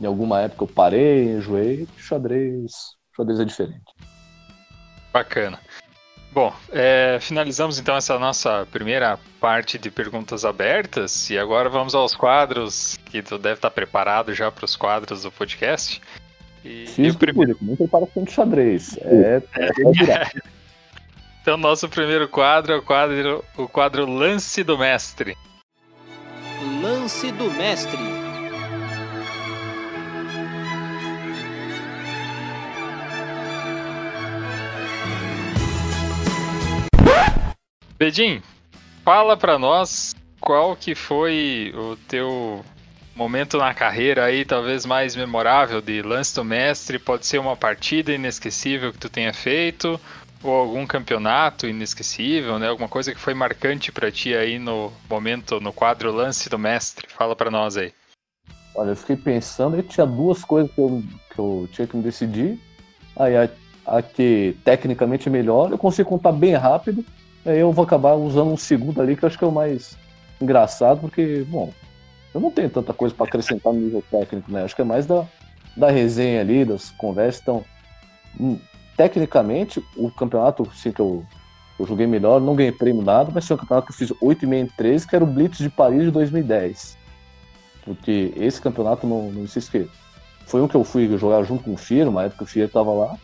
em alguma época eu parei, enjoei, xadrez, xadrez é diferente. Bacana. Bom, é, finalizamos então essa nossa primeira parte de perguntas abertas e agora vamos aos quadros, que tu deve estar preparado já para os quadros do podcast. E, Fiz o primeiro... não preparação de xadrez. É, é, é então, nosso primeiro quadro é o quadro, o quadro Lance do Mestre. Lance do Mestre. Bedin, fala para nós qual que foi o teu momento na carreira aí, talvez mais memorável de lance do mestre. Pode ser uma partida inesquecível que tu tenha feito, ou algum campeonato inesquecível, né? Alguma coisa que foi marcante para ti aí no momento, no quadro lance do mestre. Fala para nós aí. Olha, eu fiquei pensando e tinha duas coisas que eu, que eu tinha que me decidir. Aí a, a que tecnicamente é melhor, eu consigo contar bem rápido eu vou acabar usando um segundo ali que eu acho que é o mais engraçado, porque, bom, eu não tenho tanta coisa para acrescentar no nível técnico, né? Acho que é mais da, da resenha ali, das conversas. Então, hum, tecnicamente, o campeonato assim, que eu, eu joguei melhor, não ganhei prêmio nada, mas foi um campeonato que eu fiz 8,5 em 13, que era o Blitz de Paris de 2010. Porque esse campeonato, não, não se foi um que eu fui jogar junto com o Firo, uma época que o Firo estava lá.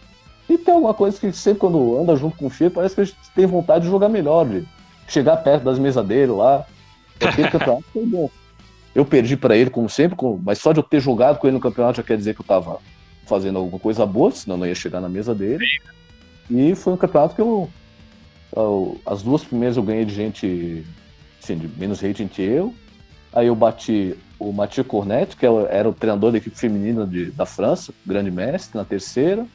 E tem alguma coisa que sempre quando anda junto com o Fio, parece que a gente tem vontade de jogar melhor, de chegar perto das mesas dele lá. Aquele campeonato foi bom. Eu perdi para ele, como sempre, mas só de eu ter jogado com ele no campeonato já quer dizer que eu tava fazendo alguma coisa boa, senão não ia chegar na mesa dele. E foi um campeonato que eu. eu as duas primeiras eu ganhei de gente assim, de menos rating que eu. Aí eu bati o Mathieu Cornet, que era o treinador da equipe feminina de, da França, grande mestre, na terceira.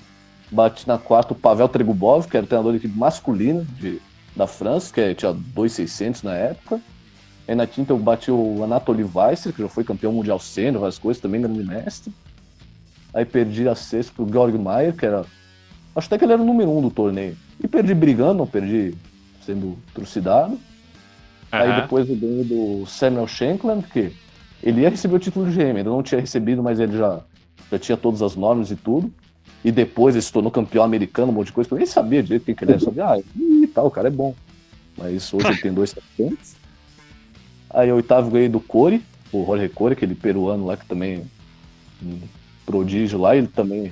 Bati na quarta o Pavel Tregubov, que era treinador da equipe masculina de, da França, que tinha 2,600 na época. Aí na quinta eu bati o Anatoly Weisser, que já foi campeão mundial sênior, várias coisas, também grande mestre. Aí perdi a sexta pro Georg Mayer, que era. Acho até que ele era o número um do torneio. E perdi brigando, não perdi sendo trucidado. Uhum. Aí depois eu ganhei do Samuel Shankland, que ele ia receber o título de GM, ainda não tinha recebido, mas ele já, já tinha todas as normas e tudo e depois ele se tornou campeão americano, um monte de coisa, eu nem sabia direito quem que ele era, sabia, ah, e tal, o cara é bom. Mas hoje ele tem dois talentos. Aí o oitavo ganhei do Core, o Jorge Core, aquele peruano lá que também um prodígio lá, ele também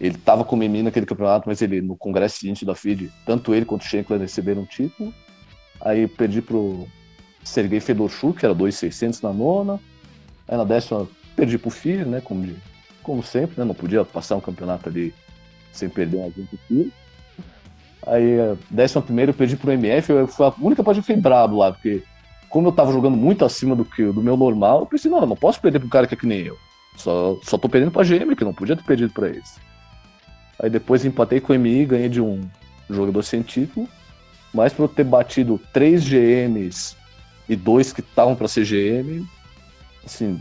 ele tava com o Mimi naquele campeonato, mas ele no congresso seguinte da FIDE, tanto ele quanto o Schenkler receberam um título. Aí perdi pro Sergei Fedorchuk, que era 2,600 na nona. Aí na décima perdi pro Filho, né, como de como sempre, né? Não podia passar um campeonato ali sem perder um agente aqui. Aí, décima primeira eu perdi pro MF, eu, foi a única parte que eu fiquei brabo lá, porque como eu tava jogando muito acima do que do meu normal, eu pensei, não, eu não posso perder pro cara que é que nem eu. Só, só tô perdendo pra GM, que não podia ter perdido pra eles. Aí depois empatei com o MI, ganhei de um jogador título. Mas por eu ter batido três GMs e dois que estavam para ser GM, assim,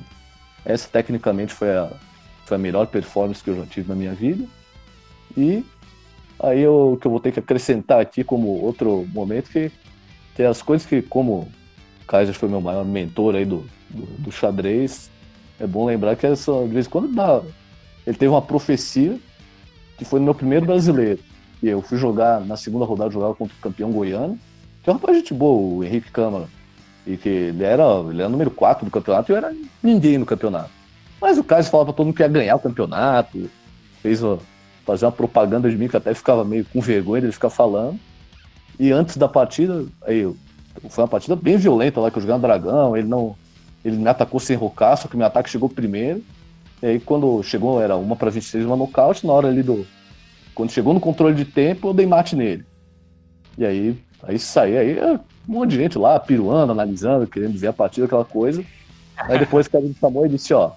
essa tecnicamente foi a, foi a melhor performance que eu já tive na minha vida. E aí o que eu vou ter que acrescentar aqui como outro momento que, que é as coisas que, como o Kaiser foi meu maior mentor aí do, do, do xadrez, é bom lembrar que essa, de vez quando dá. Ele teve uma profecia que foi no meu primeiro brasileiro. E eu fui jogar, na segunda rodada, jogava contra o campeão goiano, que é um rapaz de gente boa, o Henrique Câmara. E que ele era, ele era número 4 do campeonato e eu era ninguém no campeonato. Mas o Cássio falava pra todo mundo que ia ganhar o campeonato, fez uma, fazer uma propaganda de mim que até ficava meio com vergonha dele ficar falando. E antes da partida, aí foi uma partida bem violenta lá que eu joguei no Dragão, ele não. Ele me atacou sem rocar, só que meu ataque chegou primeiro. E aí quando chegou, era uma para 26, uma nocaute, na hora ali do. Quando chegou no controle de tempo, eu dei mate nele. E aí, aí saí, aí um monte de gente lá, piruando, analisando, querendo ver a partida, aquela coisa. Aí depois o cara me chamou e disse, ó,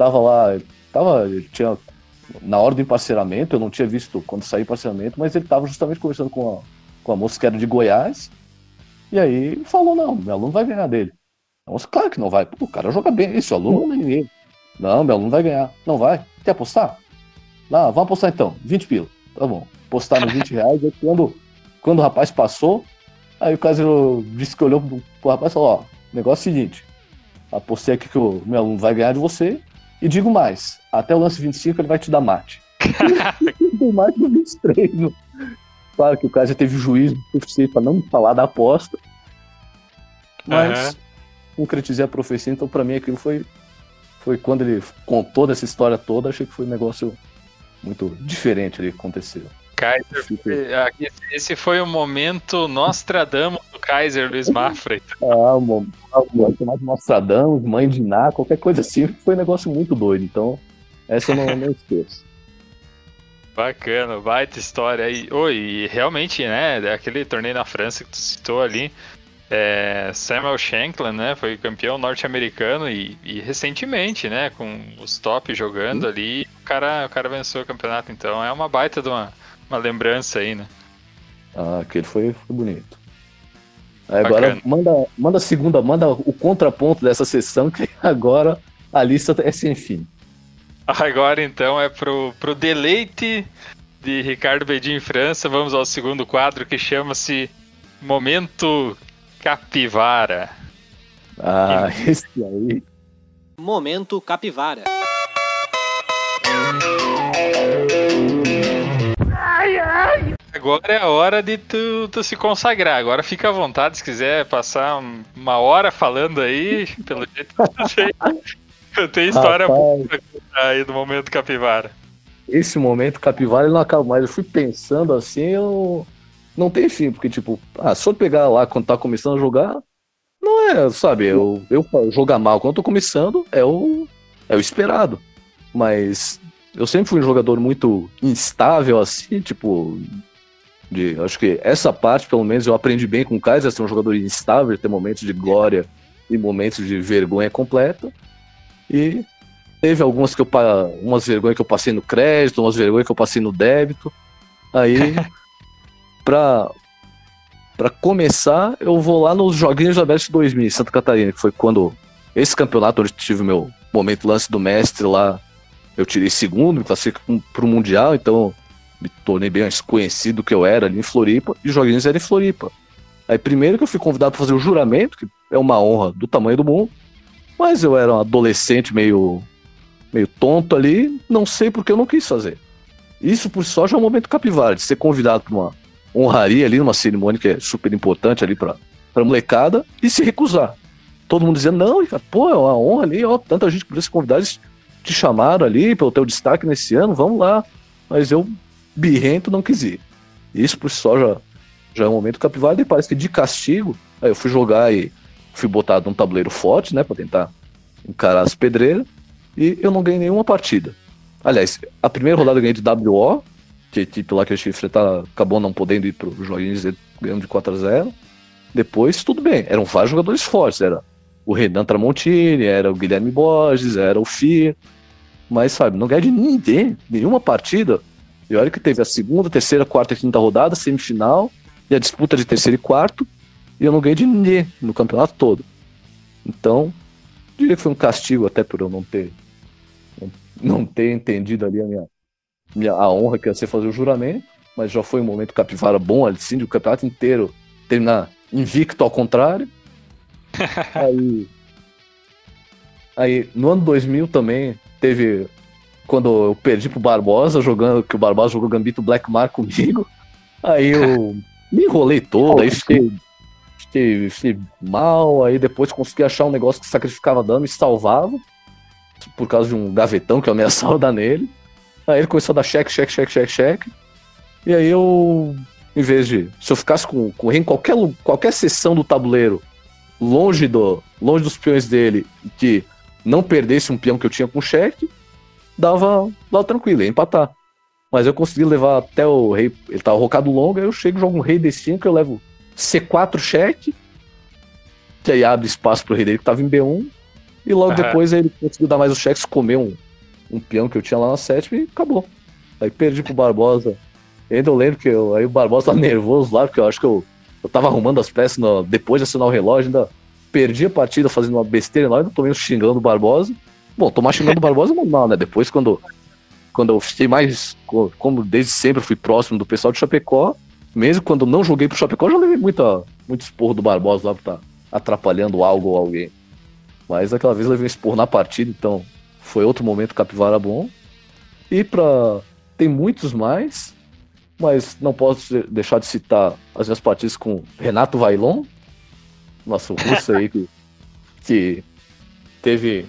tava lá, tava, tinha na hora do emparceramento, eu não tinha visto quando saí emparceramento, mas ele tava justamente conversando com a, com a moça que era de Goiás, e aí falou, não, meu aluno vai ganhar dele. Claro que não vai. Pô, o cara joga bem, esse aluno não é ninguém. Não, meu aluno vai ganhar. Não vai? Quer apostar? Não, vamos apostar então, 20 pila. Tá bom. Apostar nos 20 reais, aí quando, quando o rapaz passou, aí o caseiro disse que olhou pro, pro rapaz e falou, ó, negócio é o seguinte, apostei aqui que o meu aluno vai ganhar de você, e digo mais, até o lance 25 ele vai te dar mate. Mate no 23. No... Claro que o cara já teve juízo suficiente para não falar da aposta. Mas uhum. concretizei a profecia, então para mim aquilo foi, foi quando ele contou dessa história toda, achei que foi um negócio muito diferente ali que aconteceu. Kaiser, esse foi o momento Nostradamus do Kaiser Luiz Mafra. Ah, o momento mais Nostradamus, mãe de Ná, qualquer coisa assim, foi um negócio muito doido. Então, essa eu não, não esqueço. Bacana, baita história aí. Oi, e realmente, né, aquele torneio na França que tu citou ali, é, Samuel Shanklin, né, foi campeão norte-americano e, e, recentemente, né, com os top jogando ali, o cara, o cara venceu o campeonato, então é uma baita de uma, uma lembrança aí, né. Ah, aquele foi, foi bonito. Agora manda, manda a segunda, manda o contraponto dessa sessão, que agora a lista é sem fim. Agora então é pro, pro deleite de Ricardo Bedin França, vamos ao segundo quadro que chama-se Momento Capivara. Ah, esse aí. Momento Capivara. Agora é a hora de tu, tu, se consagrar. Agora fica à vontade se quiser passar uma hora falando aí, pelo jeito eu tenho história boa aí do momento capivara. Esse momento capivara ele não acaba mais. Eu fui pensando assim, eu não tem fim, porque tipo, ah, se eu pegar lá quando tá começando a jogar, não é, sabe, eu, eu jogar mal quando eu tô começando é o, é o esperado. Mas eu sempre fui um jogador muito instável assim, tipo, de, acho que essa parte, pelo menos, eu aprendi bem com o Kaiser, ser um jogador instável, ter momentos de glória e momentos de vergonha completa. E teve algumas que eu umas vergonhas que eu passei no crédito, umas vergonhas que eu passei no débito. Aí, pra, pra começar, eu vou lá nos Joguinhos da Best 2000 em Santa Catarina, que foi quando esse campeonato onde tive meu momento lance do mestre lá, eu tirei segundo, me classifiquei pro Mundial, então me tornei bem mais conhecido que eu era ali em Floripa, e os joguinhos eram em Floripa. Aí primeiro que eu fui convidado para fazer o juramento, que é uma honra do tamanho do mundo, mas eu era um adolescente meio, meio tonto ali, não sei porque eu não quis fazer. Isso por só já é um momento capivara, de ser convidado para uma honraria ali, numa cerimônia que é super importante ali para pra molecada, e se recusar. Todo mundo dizendo, não, cara, pô, é uma honra ali, ó, tanta gente podia ser convidada, te chamaram ali pelo teu destaque nesse ano, vamos lá. Mas eu birrento não quis ir. Isso por si só já, já é um momento capivara. E parece que de castigo, aí eu fui jogar e fui botado num tabuleiro forte, né, pra tentar encarar as pedreiras. E eu não ganhei nenhuma partida. Aliás, a primeira rodada eu ganhei de WO, que a equipe lá que a gente enfrentar acabou não podendo ir pro joguinhos ganhando de 4 a 0 Depois, tudo bem, eram vários jogadores fortes. Era o Renan Tramontini, era o Guilherme Borges, era o Fir. Mas, sabe, não ganhei de ninguém, nenhuma partida. E olha que teve a segunda, terceira, quarta e quinta rodada, semifinal, e a disputa de terceiro e quarto, e eu não ganhei de ninguém no campeonato todo. Então, diria que foi um castigo até por eu não ter não ter entendido ali a minha, minha a honra que ia ser fazer o juramento, mas já foi um momento capivara bom ali, sim, o campeonato inteiro terminar invicto ao contrário. aí, aí, no ano 2000 também teve quando eu perdi pro Barbosa, jogando, que o Barbosa jogou Gambito Black Mar comigo. Aí eu me enrolei todo, aí fiquei, fiquei, fiquei mal, aí depois consegui achar um negócio que sacrificava dano e salvava. Por causa de um gavetão que eu ameaçava dar nele. Aí ele começou a dar cheque, cheque, cheque, cheque, cheque. E aí eu, em vez de. Se eu ficasse com, com o rei em qualquer, qualquer seção do tabuleiro, longe, do, longe dos peões dele, que não perdesse um peão que eu tinha com cheque, dava, dava tranquilo, ia empatar. Mas eu consegui levar até o rei. Ele tava rocado longo, aí eu chego, jogo um rei D5, eu levo C4 cheque, que aí abre espaço pro rei dele que tava em B1. E logo uhum. depois ele conseguiu dar mais os cheques, comer um, um peão que eu tinha lá na sétima e acabou. Aí perdi pro Barbosa. E ainda eu lembro que eu, aí o Barbosa tá nervoso lá, porque eu acho que eu, eu tava arrumando as peças no, depois de assinar o relógio, ainda perdi a partida fazendo uma besteira lá, ainda tomei um xingando o Barbosa. Bom, tomar xingando o Barbosa normal, né? Depois, quando, quando eu fiquei mais. Como desde sempre fui próximo do pessoal de Chapecó, mesmo quando não joguei pro Chapecó, já levei muita, muito esporro do Barbosa lá pra estar tá atrapalhando algo ou alguém. Mas aquela vez levei um esporro na partida, então foi outro momento capivara bom. E pra. Tem muitos mais, mas não posso deixar de citar as minhas partidas com Renato Vailon, nosso russo aí, que, que teve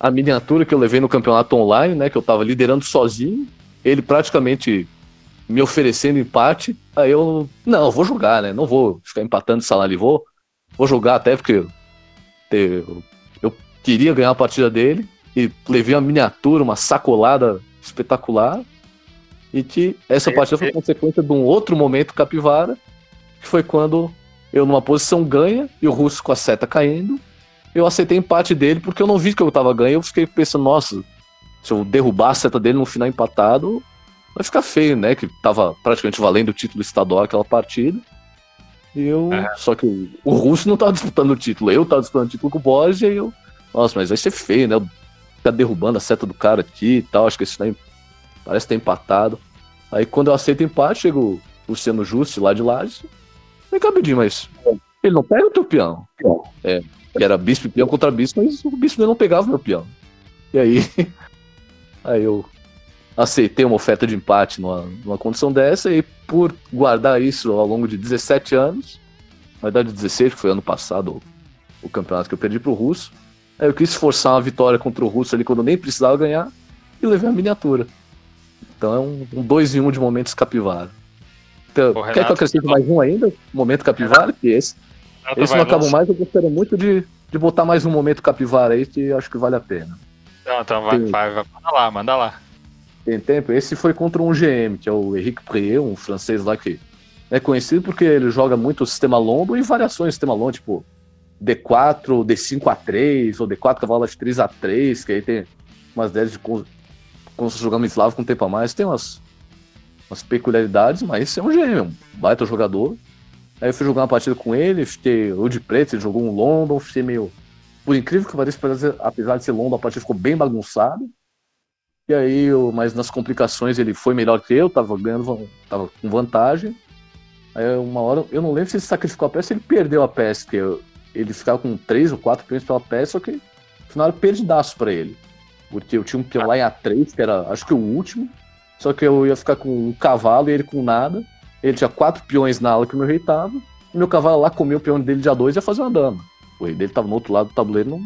a miniatura que eu levei no campeonato online, né? Que eu tava liderando sozinho. Ele praticamente me oferecendo empate. Aí eu, não, vou jogar, né? Não vou ficar empatando salário, vou, vou jogar até porque eu, eu queria ganhar a partida dele e levei uma miniatura, uma sacolada espetacular. E que essa partida foi consequência de um outro momento capivara, que foi quando eu numa posição ganha e o russo com a seta caindo eu aceitei empate dele porque eu não vi que eu tava ganho. Eu fiquei pensando, nossa, se eu derrubar a seta dele no final empatado, vai ficar feio, né? Que tava praticamente valendo o título estadual aquela partida. E eu. É. Só que o, o russo não tava disputando o título, eu tava disputando o título com o Borges e eu. Nossa, mas vai ser feio, né? Ficar derrubando a seta do cara aqui e tal. Acho que esse daí parece ter empatado. Aí quando eu aceito empate, chega o Luciano Justi lá de Lages. Vem cá, mas ele não pega o teu peão. É, que era bispo e peão contra bispo, mas o bispo não pegava meu peão. E aí, aí eu aceitei uma oferta de empate numa, numa condição dessa, e por guardar isso ao longo de 17 anos, na verdade 16, que foi ano passado o, o campeonato que eu perdi pro Russo, aí eu quis forçar uma vitória contra o Russo ali quando eu nem precisava ganhar, e levei a miniatura. Então é um 2 um em 1 um de momentos capivara. Então, quer Renato, que eu acrescente mais um ainda? Momento capivara, que esse esse não acabou mais, eu gostaria muito de, de botar mais um momento capivara aí, que acho que vale a pena. Não, então vai, vai, vai, manda lá, manda lá. Tem tempo? Esse foi contra um GM, que é o Henrique Prier, um francês lá que é conhecido porque ele joga muito o sistema longo e variações do sistema longo, tipo D4, D5A3, ou D4 cavalo F3 A3, que aí tem umas ideias de como, se jogar eslavo com tempo a mais, tem umas, umas peculiaridades, mas esse é um GM, um baita jogador. Aí eu fui jogar uma partida com ele, fiquei o de preto, ele jogou um London, fiquei meio. Por incrível que pareça, apesar de ser London, a partida ficou bem bagunçada. E aí, eu, mas nas complicações ele foi melhor que eu, tava ganhando, tava com vantagem. Aí uma hora, eu não lembro se ele sacrificou a peça, ele perdeu a peça, porque eu, ele ficava com três ou quatro peões pela peça, só que no final era perdidaço pra ele. Porque eu tinha um peão lá em A3, que era acho que o último, só que eu ia ficar com um cavalo e ele com nada. Ele tinha quatro peões na ala que o meu rei tava. E meu cavalo lá comia o peão dele de A2 e ia fazer uma dama. O rei dele tava no outro lado do tabuleiro não,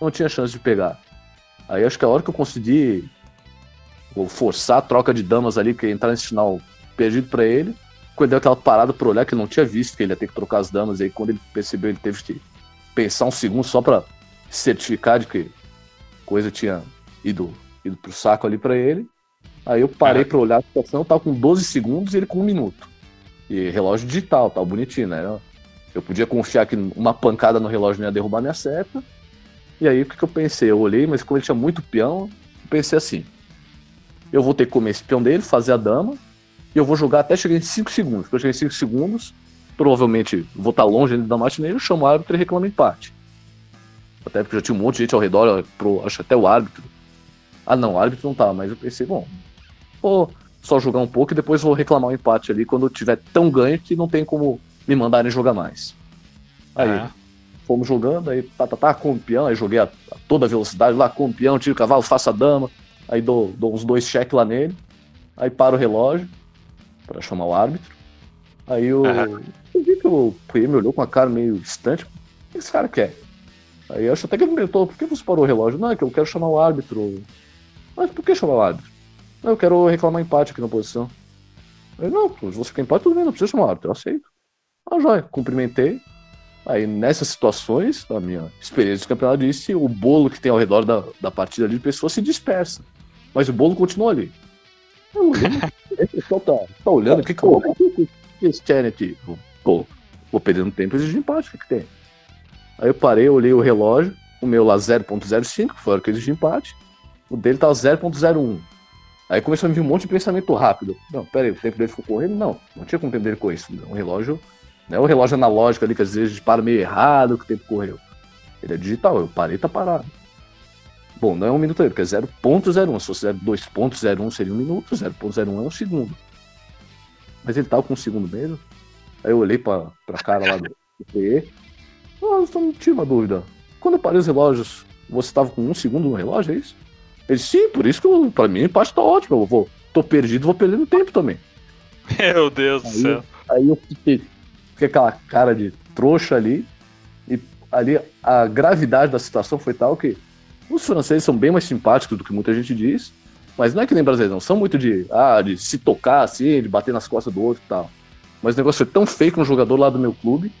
não tinha chance de pegar. Aí acho que a hora que eu consegui forçar a troca de damas ali, que entrar nesse final perdido para ele, quando ele deu aquela parada pra olhar, que ele não tinha visto que ele ia ter que trocar as damas, aí quando ele percebeu, ele teve que pensar um segundo só para certificar de que coisa tinha ido, ido pro saco ali para ele. Aí eu parei para olhar a situação, eu tava com 12 segundos e ele com um minuto. E relógio digital, tal, bonitinho, né? Eu podia confiar que uma pancada no relógio não ia derrubar minha seta. E aí o que, que eu pensei? Eu olhei, mas como ele tinha muito peão, eu pensei assim: eu vou ter que comer esse peão dele, fazer a dama, e eu vou jogar até chegar em 5 segundos. Quando eu chegar em 5 segundos, provavelmente vou estar longe da matinê, eu chamo o árbitro e reclamo empate. Até porque já tinha um monte de gente ao redor, pro, acho até o árbitro. Ah não, o árbitro não tava, mas eu pensei, bom, vou só jogar um pouco e depois vou reclamar o um empate ali quando tiver tão ganho que não tem como me mandarem jogar mais. Aí, é. fomos jogando, aí tá, tá, tá, com o peão, aí joguei a, a toda velocidade lá com o peão, tiro o cavalo, faço a dama, Aí dou, dou uns dois cheques lá nele. Aí paro o relógio para chamar o árbitro. Aí eu, uhum. eu vi que o PM me olhou com a cara meio distante. O que esse cara quer? Aí eu acho até que ele me perguntou, por que você parou o relógio? Não, é que eu quero chamar o árbitro. Mas por que chamar o árbitro? Não, eu quero reclamar empate aqui na posição. Eu, não, se você quer empate, tudo bem, não precisa chamar o árbitro, eu aceito. Ah, joia, cumprimentei. Aí nessas situações, a minha experiência de campeonato disse, o bolo que tem ao redor da, da partida ali de pessoas se dispersa. Mas o bolo continua ali. Eu o pessoal tá, tá olhando, o que que, que, que querem aqui? Pô, vou perdendo tempo e de empate, o que, que tem? Aí eu parei, olhei o relógio, o meu lá 0.05, que foi aquele de empate, o dele tava 0.01. Aí começou a me vir um monte de pensamento rápido. Não, pera aí, o tempo dele ficou correndo? Não, não tinha como tempo dele isso. Um relógio, né? O relógio analógico ali, que às vezes para meio errado, que o tempo correu. Ele é digital, eu parei, tá parado. Bom, não é um minuto aí, porque é 0.01. Se fosse 2.01 seria um minuto, 0.01 é um segundo. Mas ele tava com um segundo mesmo. Aí eu olhei pra, pra cara lá do PE. Ah, só tinha uma dúvida. Quando eu parei os relógios, você tava com um segundo no relógio, é isso? Ele, sim, por isso que pra mim o empate tá ótimo. Eu vou, tô perdido, vou perdendo tempo também. Meu Deus aí, do céu. Aí eu fiquei, fiquei aquela cara de trouxa ali. E ali a gravidade da situação foi tal que os franceses são bem mais simpáticos do que muita gente diz, mas não é que nem brasileiros, não. São muito de, ah, de se tocar assim, de bater nas costas do outro e tal. Mas o negócio foi tão feio que um jogador lá do meu clube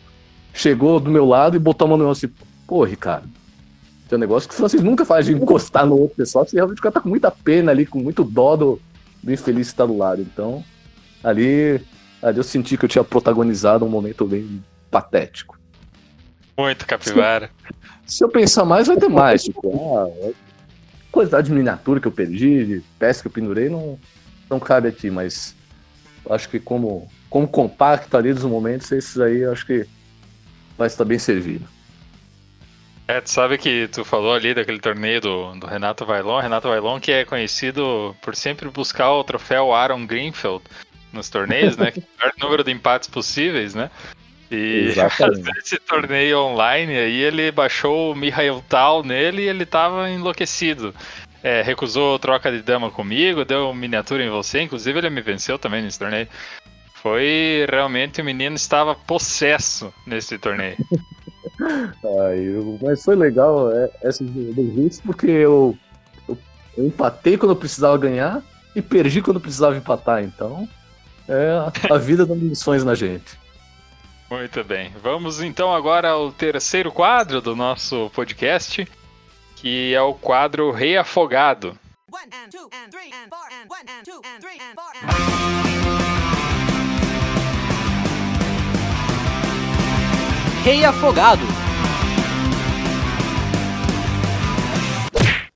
chegou do meu lado e botou a mão no meu assim, pô, Ricardo, um negócio que o francês nunca faz de encostar no outro pessoal, você realmente o cara tá com muita pena ali, com muito dó do, do infeliz que está do lado. Então, ali, ali eu senti que eu tinha protagonizado um momento bem patético. Muito capivara. Se eu pensar mais, vai ter mais. Tipo, ah, quantidade de miniatura que eu perdi, de peça que eu pendurei, não, não cabe aqui, mas acho que como, como compacto ali dos momentos, esses aí acho que vai estar bem servido. É, tu sabe que tu falou ali daquele torneio do, do Renato Vailon, Renato Vailon que é conhecido por sempre buscar o troféu Aaron Greenfield nos torneios, né? Que é o maior número de empates possíveis, né? E esse torneio online aí ele baixou o Mihail Tal nele e ele tava enlouquecido. É, recusou troca de dama comigo, deu miniatura em você, inclusive ele me venceu também nesse torneio. Foi realmente o menino estava possesso nesse torneio. Ai, mas foi legal é, essa dos porque eu, eu, eu, empatei quando eu precisava ganhar e perdi quando eu precisava empatar, então é a, a vida dando lições na gente. Muito bem. Vamos então agora ao terceiro quadro do nosso podcast, que é o quadro Rei Afogado. Rei Afogado.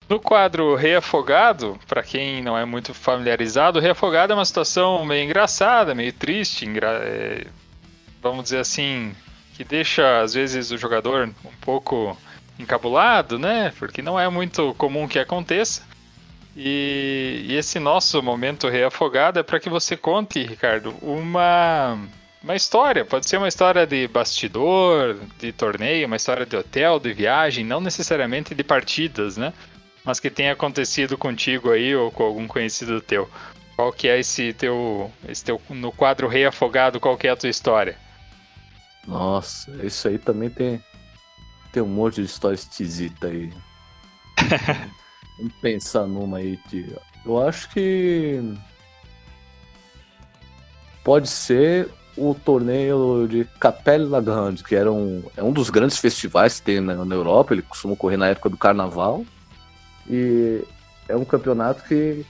No quadro Rei Afogado, para quem não é muito familiarizado, Rei Afogado é uma situação meio engraçada, meio triste, engra... É, vamos dizer assim, que deixa às vezes o jogador um pouco encabulado, né? Porque não é muito comum que aconteça. E, e esse nosso momento reafogado é para que você conte, Ricardo, uma, uma história. Pode ser uma história de bastidor, de torneio, uma história de hotel, de viagem, não necessariamente de partidas, né? Mas que tenha acontecido contigo aí ou com algum conhecido teu. Qual que é esse teu, esse teu no quadro reafogado? Qual que é a tua história? Nossa, isso aí também tem, tem um monte de história esquisita aí. Vamos pensar numa aí, tio. Eu acho que pode ser o torneio de Capelle la Grande, que era um, é um dos grandes festivais que tem na, na Europa. Ele costuma ocorrer na época do Carnaval. E é um campeonato que,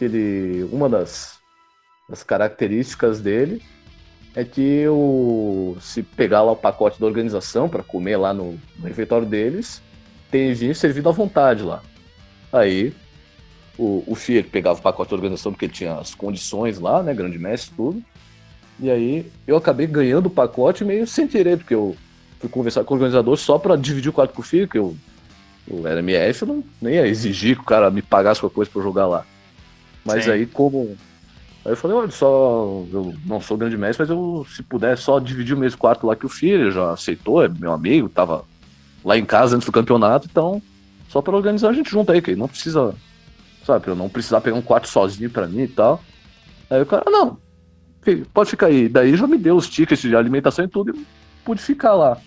ele, uma das, das características dele é que o, se pegar lá o pacote da organização para comer lá no, no refeitório deles, tem vinho servido à vontade lá. Aí o, o Fiat pegava o pacote da organização porque tinha as condições lá, né? Grande mestre, tudo. E aí eu acabei ganhando o pacote meio sem querer, porque eu fui conversar com o organizador só para dividir o quarto com o Fiat, que eu, eu era MF, eu não nem ia exigir que o cara me pagasse qualquer coisa para jogar lá. Mas Sim. aí, como Aí eu falei, olha, só, eu não sou grande mestre, mas eu, se puder, só dividir o mesmo quarto lá que o filho, já aceitou, é meu amigo, tava lá em casa antes do campeonato, então, só para organizar a gente junto aí, que não precisa sabe? Pra eu não precisar pegar um quarto sozinho pra mim e tal. Aí o cara, não, pode ficar aí. Daí já me deu os tickets de alimentação e tudo, e pude ficar lá.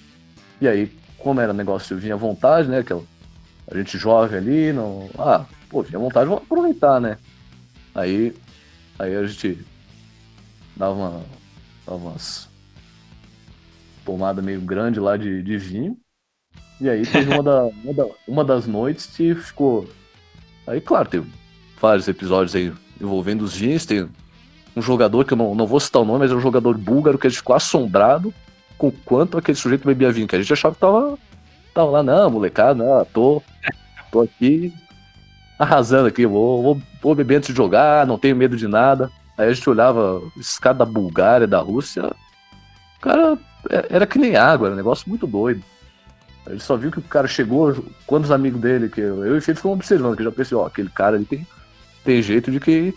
E aí, como era negócio, vinha à vontade, né? Que a gente joga ali, não. Ah, pô, vinha à vontade, vamos aproveitar, né? Aí, aí a gente dava, uma, dava umas tomada meio grande lá de, de vinho. E aí teve uma, da, uma, da, uma das noites que ficou. Aí, claro, tem vários episódios aí envolvendo os vinhos. Tem um jogador que eu não, não vou citar o nome, mas é um jogador búlgaro que a gente ficou assombrado com o quanto aquele sujeito bebia vinho, que a gente achava que tava, tava lá, não, molecada, não, tô, tô aqui arrasando aqui, vou, vou, vou beber antes de jogar, não tenho medo de nada. Aí a gente olhava esse cara da Bulgária, da Rússia, o cara é, era que nem água, era um negócio muito doido. Ele só viu que o cara chegou, quando os amigos dele, que eu, eu e o Felipe ficamos observando, que eu já pensei, ó, aquele cara ali tem, tem jeito de que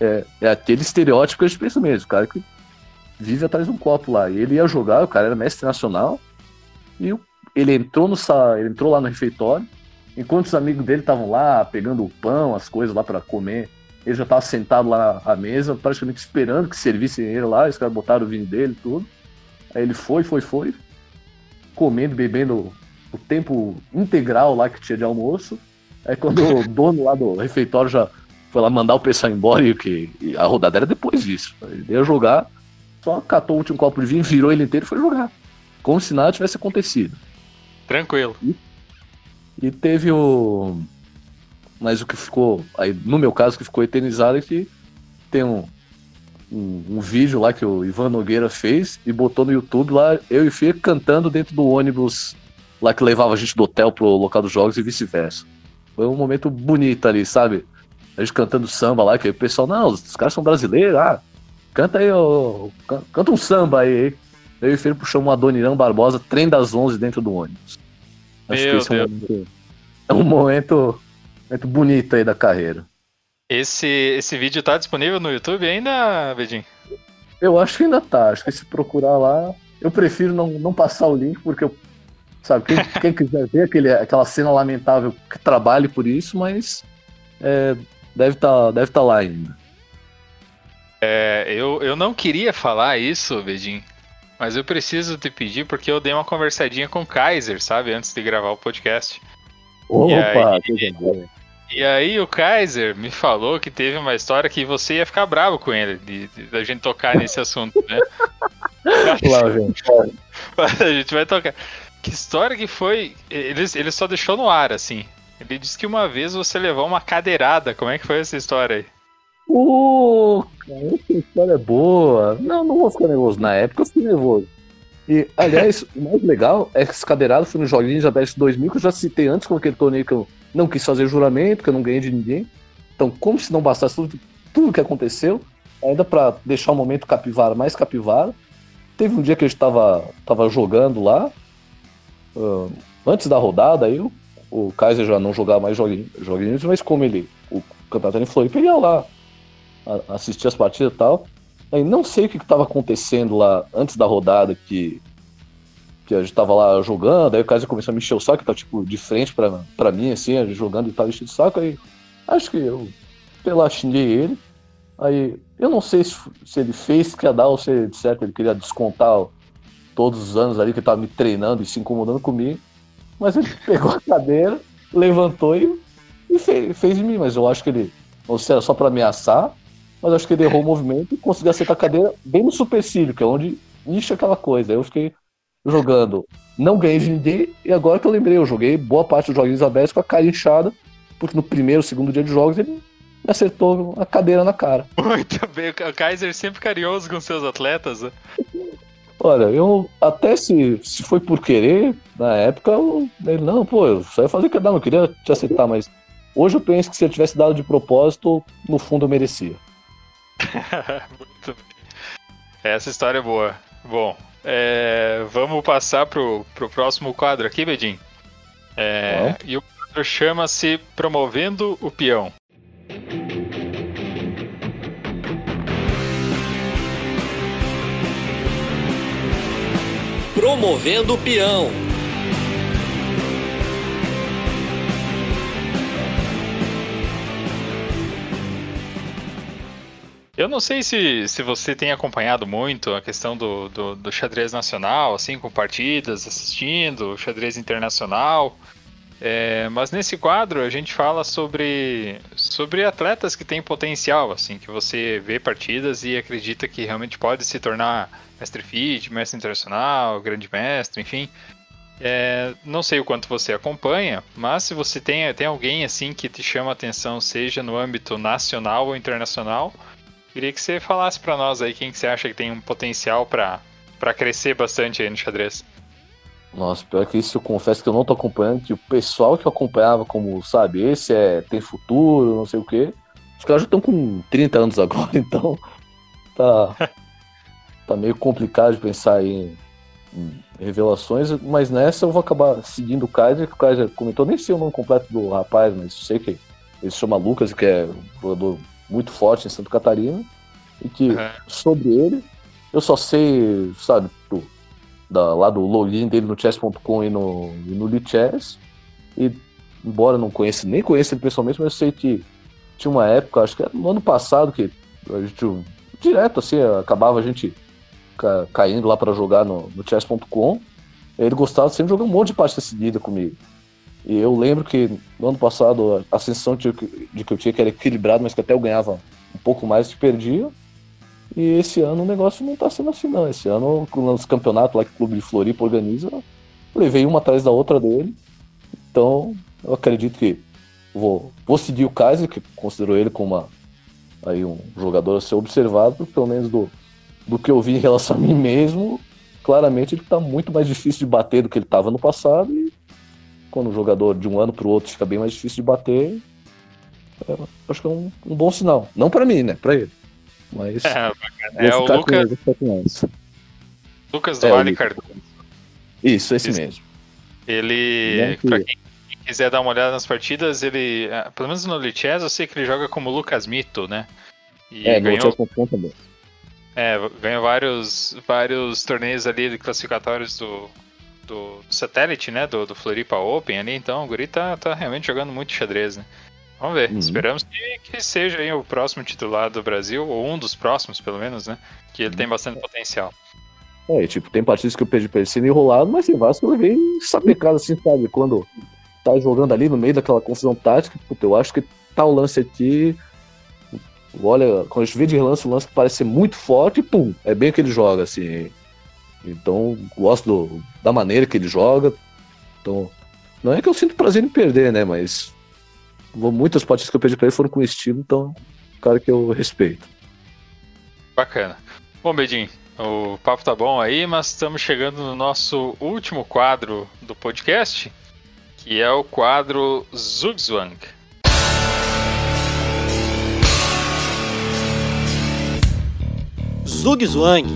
é, é aquele estereótipo que a gente pensa mesmo, o cara que vive atrás de um copo lá. E ele ia jogar, o cara era mestre nacional, e ele entrou no ele entrou lá no refeitório, enquanto os amigos dele estavam lá pegando o pão, as coisas lá para comer, ele já estava sentado lá à mesa, praticamente esperando que servissem ele lá, os caras botaram o vinho dele e tudo. Aí ele foi, foi, foi, comendo, bebendo o tempo integral lá que tinha de almoço. Aí quando o dono lá do refeitório já foi lá mandar o pessoal embora e, que, e a rodada era depois disso. Ele ia jogar, só catou o último copo de vinho, virou ele inteiro e foi jogar. Como se nada tivesse acontecido. Tranquilo. E, e teve o. Mas o que ficou. Aí, no meu caso, que ficou eternizado é que tem um, um, um, vídeo lá que o Ivan Nogueira fez e botou no YouTube lá, eu e o Fia cantando dentro do ônibus lá que levava a gente do hotel pro local dos jogos e vice-versa. Foi um momento bonito ali, sabe? A gente cantando samba lá, que o pessoal, não, os caras são brasileiros, ah, canta aí, ó, canta um samba aí. Eu e o Filho puxamos um Adonirão Barbosa, trem das 11 dentro do ônibus. Acho Meu que esse é um, momento, é um momento, momento bonito aí da carreira. Esse, esse vídeo tá disponível no YouTube ainda, Bedin? Eu acho que ainda tá. Acho que se procurar lá. Eu prefiro não, não passar o link, porque eu. Sabe, quem, quem quiser ver aquele, aquela cena lamentável que trabalhe por isso, mas. É, deve estar tá, deve tá lá ainda. É, eu, eu não queria falar isso, Bedin, mas eu preciso te pedir porque eu dei uma conversadinha com o Kaiser, sabe, antes de gravar o podcast. Opa, e aí, e aí o Kaiser me falou que teve uma história que você ia ficar bravo com ele, de, de da gente tocar nesse assunto, né? Lá, gente. a gente vai tocar. Que história que foi? Ele, ele só deixou no ar, assim. Ele disse que uma vez você levou uma cadeirada. Como é que foi essa história aí? Uh, essa história é boa. Não, não vou ficar nervoso. Na época eu fiquei nervoso. E, aliás, o mais legal é que esse cadeirado foi no Joguinhos da BS 2000, que eu já citei antes com aquele torneio que eu não quis fazer juramento, que eu não ganhei de ninguém. Então, como se não bastasse tudo, tudo que aconteceu, ainda para deixar o momento capivara mais capivara, teve um dia que a gente tava, jogando lá, uh, antes da rodada, aí o, Kaiser já não jogava mais joguinhos, joguinhos mas como ele, o campeonato em Floripa, ele ia lá assistir as partidas e tal. Aí não sei o que estava acontecendo lá antes da rodada que, que a gente tava lá jogando, aí o Kaiser começou a me encher o saco, tá tipo de frente pra mim, assim, a jogando e tava enchendo o saco, aí acho que eu, sei lá, xinguei ele. Aí eu não sei se, se ele fez que ia dar ou se certo ele queria descontar todos os anos ali que ele tava me treinando e se incomodando comigo. Mas ele pegou a cadeira, levantou e, e fez, fez em mim, mas eu acho que ele, ou se era só para ameaçar, mas acho que ele errou o movimento e conseguiu acertar a cadeira bem no supercílio, que é onde incha aquela coisa. Eu fiquei jogando, não ganhei de ninguém, e agora que eu lembrei, eu joguei boa parte dos joguinhos abertos com a cara inchada, porque no primeiro, segundo dia de jogos ele acertou a cadeira na cara. Muito bem, o Kaiser sempre carinhoso com seus atletas, né? Olha, eu até se, se foi por querer, na época, eu, ele, não, pô, eu só ia fazer que não, não queria te aceitar, mas hoje eu penso que se eu tivesse dado de propósito, no fundo eu merecia. Muito bem. Essa história é boa. Bom, é, vamos passar pro, pro próximo quadro aqui, Bedin. É, e o quadro chama-se Promovendo o Peão. Promovendo o Peão. Eu não sei se, se você tem acompanhado muito a questão do, do, do xadrez nacional, assim, com partidas, assistindo, xadrez internacional. É, mas nesse quadro a gente fala sobre, sobre atletas que têm potencial, assim, que você vê partidas e acredita que realmente pode se tornar mestre fit, mestre internacional, grande mestre, enfim. É, não sei o quanto você acompanha, mas se você tem, tem alguém assim que te chama a atenção, seja no âmbito nacional ou internacional, queria que você falasse para nós aí quem que você acha que tem um potencial para crescer bastante aí no xadrez. Nossa, pior que isso eu confesso que eu não tô acompanhando, que o pessoal que eu acompanhava como, sabe, esse é tem futuro, não sei o quê. Os caras já estão com 30 anos agora, então tá tá meio complicado de pensar em, em, revelações, mas nessa eu vou acabar seguindo o Kaiser, que o Kaiser comentou, nem sei o nome completo do rapaz, mas sei que ele se chama Lucas, que é um jogador muito forte em Santa Catarina, e que uhum. sobre ele eu só sei, sabe, do, da, lá do login dele no chess.com e no, e no Lichess. E embora não conheça, nem conheça ele pessoalmente, mas eu sei que tinha uma época, acho que era no ano passado, que a gente direto assim, acabava a gente ca, caindo lá para jogar no, no chess.com. Ele gostava sempre de jogar um monte de partida seguida comigo. E eu lembro que no ano passado a sensação de, que eu tinha que era equilibrado, mas que até eu ganhava um pouco mais que perdia. E esse ano o negócio não tá sendo assim, não. Esse ano, nos campeonatos lá que o Clube de Floripa organiza, levei uma atrás da outra dele. Então, eu acredito que vou, vou seguir o Kaiser, que considero ele como uma, aí um jogador a ser observado, pelo menos do, do que eu vi em relação a mim mesmo. Claramente ele tá muito mais difícil de bater do que ele estava no passado. E quando o jogador de um ano para o outro fica bem mais difícil de bater, é, acho que é um, um bom sinal. Não para mim, né? Para ele. Mas. É, é o Lucas. Lucas do é, Vale Cardoso. Isso, esse Isso. mesmo. Ele. Pra quem quiser dar uma olhada nas partidas, ele. É, pelo menos no Lichess, eu sei que ele joga como Lucas Mito, né? E é, ganhou. No também. É, ganhou vários, vários torneios ali de classificatórios do, do, do satélite, né? Do, do Floripa Open ali, então o Guri tá, tá realmente jogando muito xadrez, né? Vamos ver. Uhum. Esperamos que, que seja aí o próximo titular do Brasil, ou um dos próximos, pelo menos, né? Que ele uhum. tem bastante potencial. É, tipo, tem partidas que eu perdi pra ele sendo enrolado, mas tem vários que eu levei sapecado assim, sabe? Quando tá jogando ali no meio daquela confusão tática, puta, eu acho que tá o lance aqui. Olha, quando a gente vê de relance o lance parece ser muito forte, pum, é bem o que ele joga, assim. Então, gosto do, da maneira que ele joga. Então, não é que eu sinto prazer em perder, né? Mas muitas partidas que eu perdi pra ele foram com estilo, então, cara que eu respeito. Bacana. Bom, Bedin, o papo tá bom aí, mas estamos chegando no nosso último quadro do podcast, que é o quadro Zugzwang. Zugzwang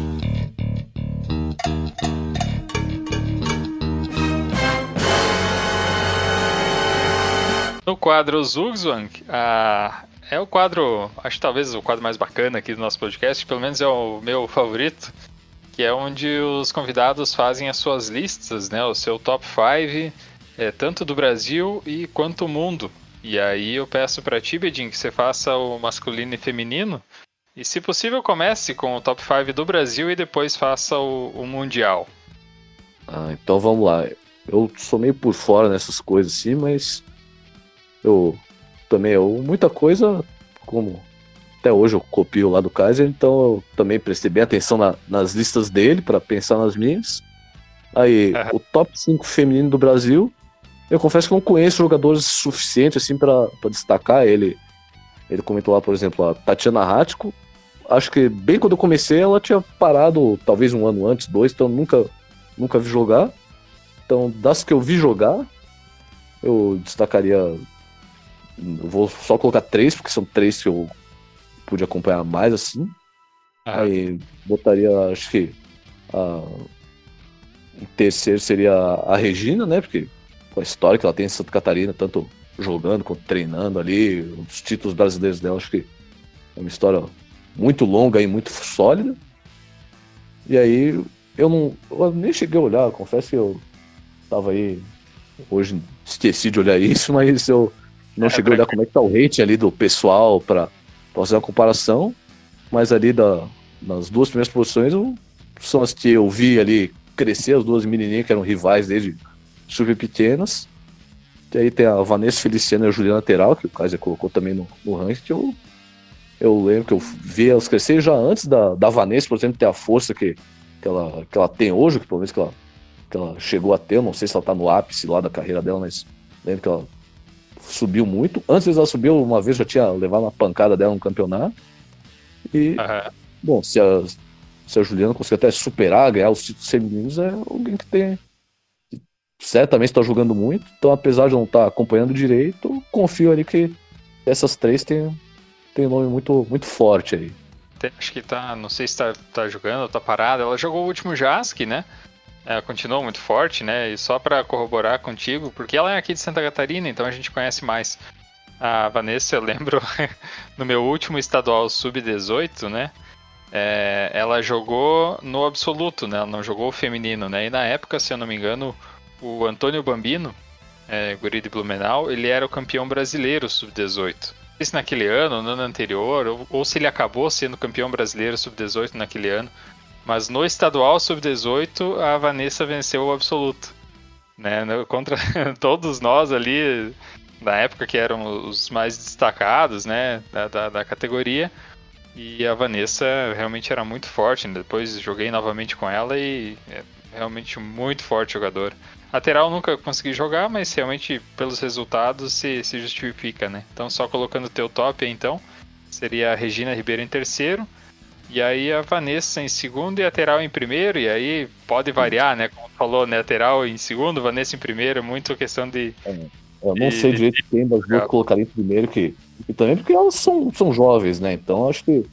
No quadro Zugzwang, ah, é o quadro, acho talvez o quadro mais bacana aqui do nosso podcast, pelo menos é o meu favorito, que é onde os convidados fazem as suas listas, né, o seu top 5, é, tanto do Brasil e quanto o mundo. E aí eu peço para ti, Bedin, que você faça o masculino e feminino, e se possível comece com o top 5 do Brasil e depois faça o, o mundial. Ah, então vamos lá. Eu sou meio por fora nessas coisas assim, mas eu também, eu, muita coisa, como até hoje eu copio lá do Kaiser, então eu também prestei bem atenção na, nas listas dele para pensar nas minhas. Aí, uhum. o top 5 feminino do Brasil, eu confesso que não conheço jogadores suficientes assim para destacar ele. Ele comentou lá, por exemplo, a Tatiana Ratko. Acho que bem quando eu comecei ela tinha parado, talvez um ano antes, dois, então nunca, nunca vi jogar. Então, das que eu vi jogar, eu destacaria eu vou só colocar três, porque são três que eu pude acompanhar mais assim. Ah. Aí botaria, acho que. A... O terceiro seria a Regina, né? Porque com a história que ela tem em Santa Catarina, tanto jogando quanto treinando ali, os títulos brasileiros dela, acho que é uma história muito longa e muito sólida. E aí eu não. Eu nem cheguei a olhar, confesso que eu tava aí. Hoje esqueci de olhar isso, mas eu não é, cheguei a olhar como é que tá o rating ali do pessoal para fazer uma comparação. mas ali da, nas duas primeiras posições eu, são as que eu vi ali crescer, as duas menininhas que eram rivais desde super pequenas. E aí tem a Vanessa Feliciana e a Juliana Lateral, que o Kaiser colocou também no, no ranking, que eu, eu lembro que eu vi elas crescer já antes da, da Vanessa, por exemplo, ter a força que, que, ela, que ela tem hoje, que pelo menos que ela, que ela chegou a ter, eu não sei se ela tá no ápice lá da carreira dela, mas lembro que ela subiu muito. Antes ela subiu, uma vez já tinha levado uma pancada dela no campeonato. E, uhum. bom, se a, se a Juliana conseguir até superar, ganhar os títulos femininos, é alguém que tem. Que certamente está jogando muito. Então, apesar de não estar tá acompanhando direito, confio ali que essas três têm, têm um nome muito, muito forte aí. Acho que tá. Não sei se tá, tá jogando ou tá parada. Ela jogou o último Jask, né? Ela continuou muito forte, né? E só para corroborar contigo, porque ela é aqui de Santa Catarina, então a gente conhece mais. A Vanessa, eu lembro no meu último estadual sub-18, né? é, ela jogou no absoluto, né? Ela não jogou o feminino, né? E na época, se eu não me engano, o Antônio Bambino, é, guri de Blumenau, ele era o campeão brasileiro sub-18. Não se naquele ano, no ano anterior, ou, ou se ele acabou sendo campeão brasileiro sub-18 naquele ano. Mas no estadual sub-18, a Vanessa venceu o absoluto. Né? Contra todos nós ali, na época que eram os mais destacados né? da, da, da categoria. E a Vanessa realmente era muito forte. Né? Depois joguei novamente com ela e é realmente muito forte jogador. Lateral nunca consegui jogar, mas realmente pelos resultados se, se justifica, né? Então só colocando o teu top aí, então, seria a Regina Ribeiro em terceiro. E aí a Vanessa em segundo e a Lateral em primeiro, e aí pode variar, né? Como falou, né? Lateral em segundo, Vanessa em primeiro, é muito questão de. É, eu não de, sei direito de, quem das duas colocaria em primeiro, que e também porque elas são, são jovens, né? Então acho que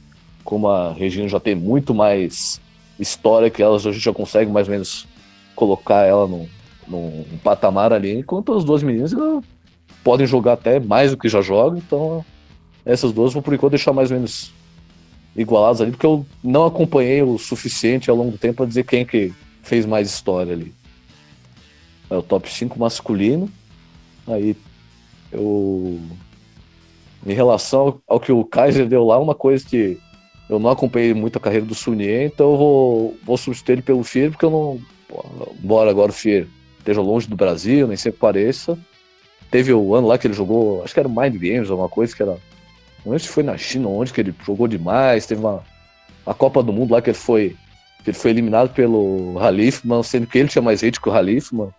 como a Regina já tem muito mais história que elas, a gente já consegue mais ou menos colocar ela num, num patamar ali, enquanto as duas meninas podem jogar até mais do que já jogam, então essas duas vou por enquanto deixar mais ou menos igualadas ali, porque eu não acompanhei o suficiente ao longo do tempo para dizer quem que fez mais história ali. É o top 5 masculino. Aí eu em relação ao que o Kaiser deu lá, uma coisa que eu não acompanhei muito a carreira do Sunier, então eu vou, vou substituir ele pelo Fier, porque eu não. Embora agora o Fier esteja longe do Brasil, nem sempre pareça. Teve o ano lá que ele jogou, acho que era Mind Games, alguma coisa que era. Não sei se foi na China, onde que ele jogou demais. Teve uma, a Copa do Mundo lá que ele foi. Que ele foi eliminado pelo Halifman, sendo que ele tinha mais hate que o Halifman.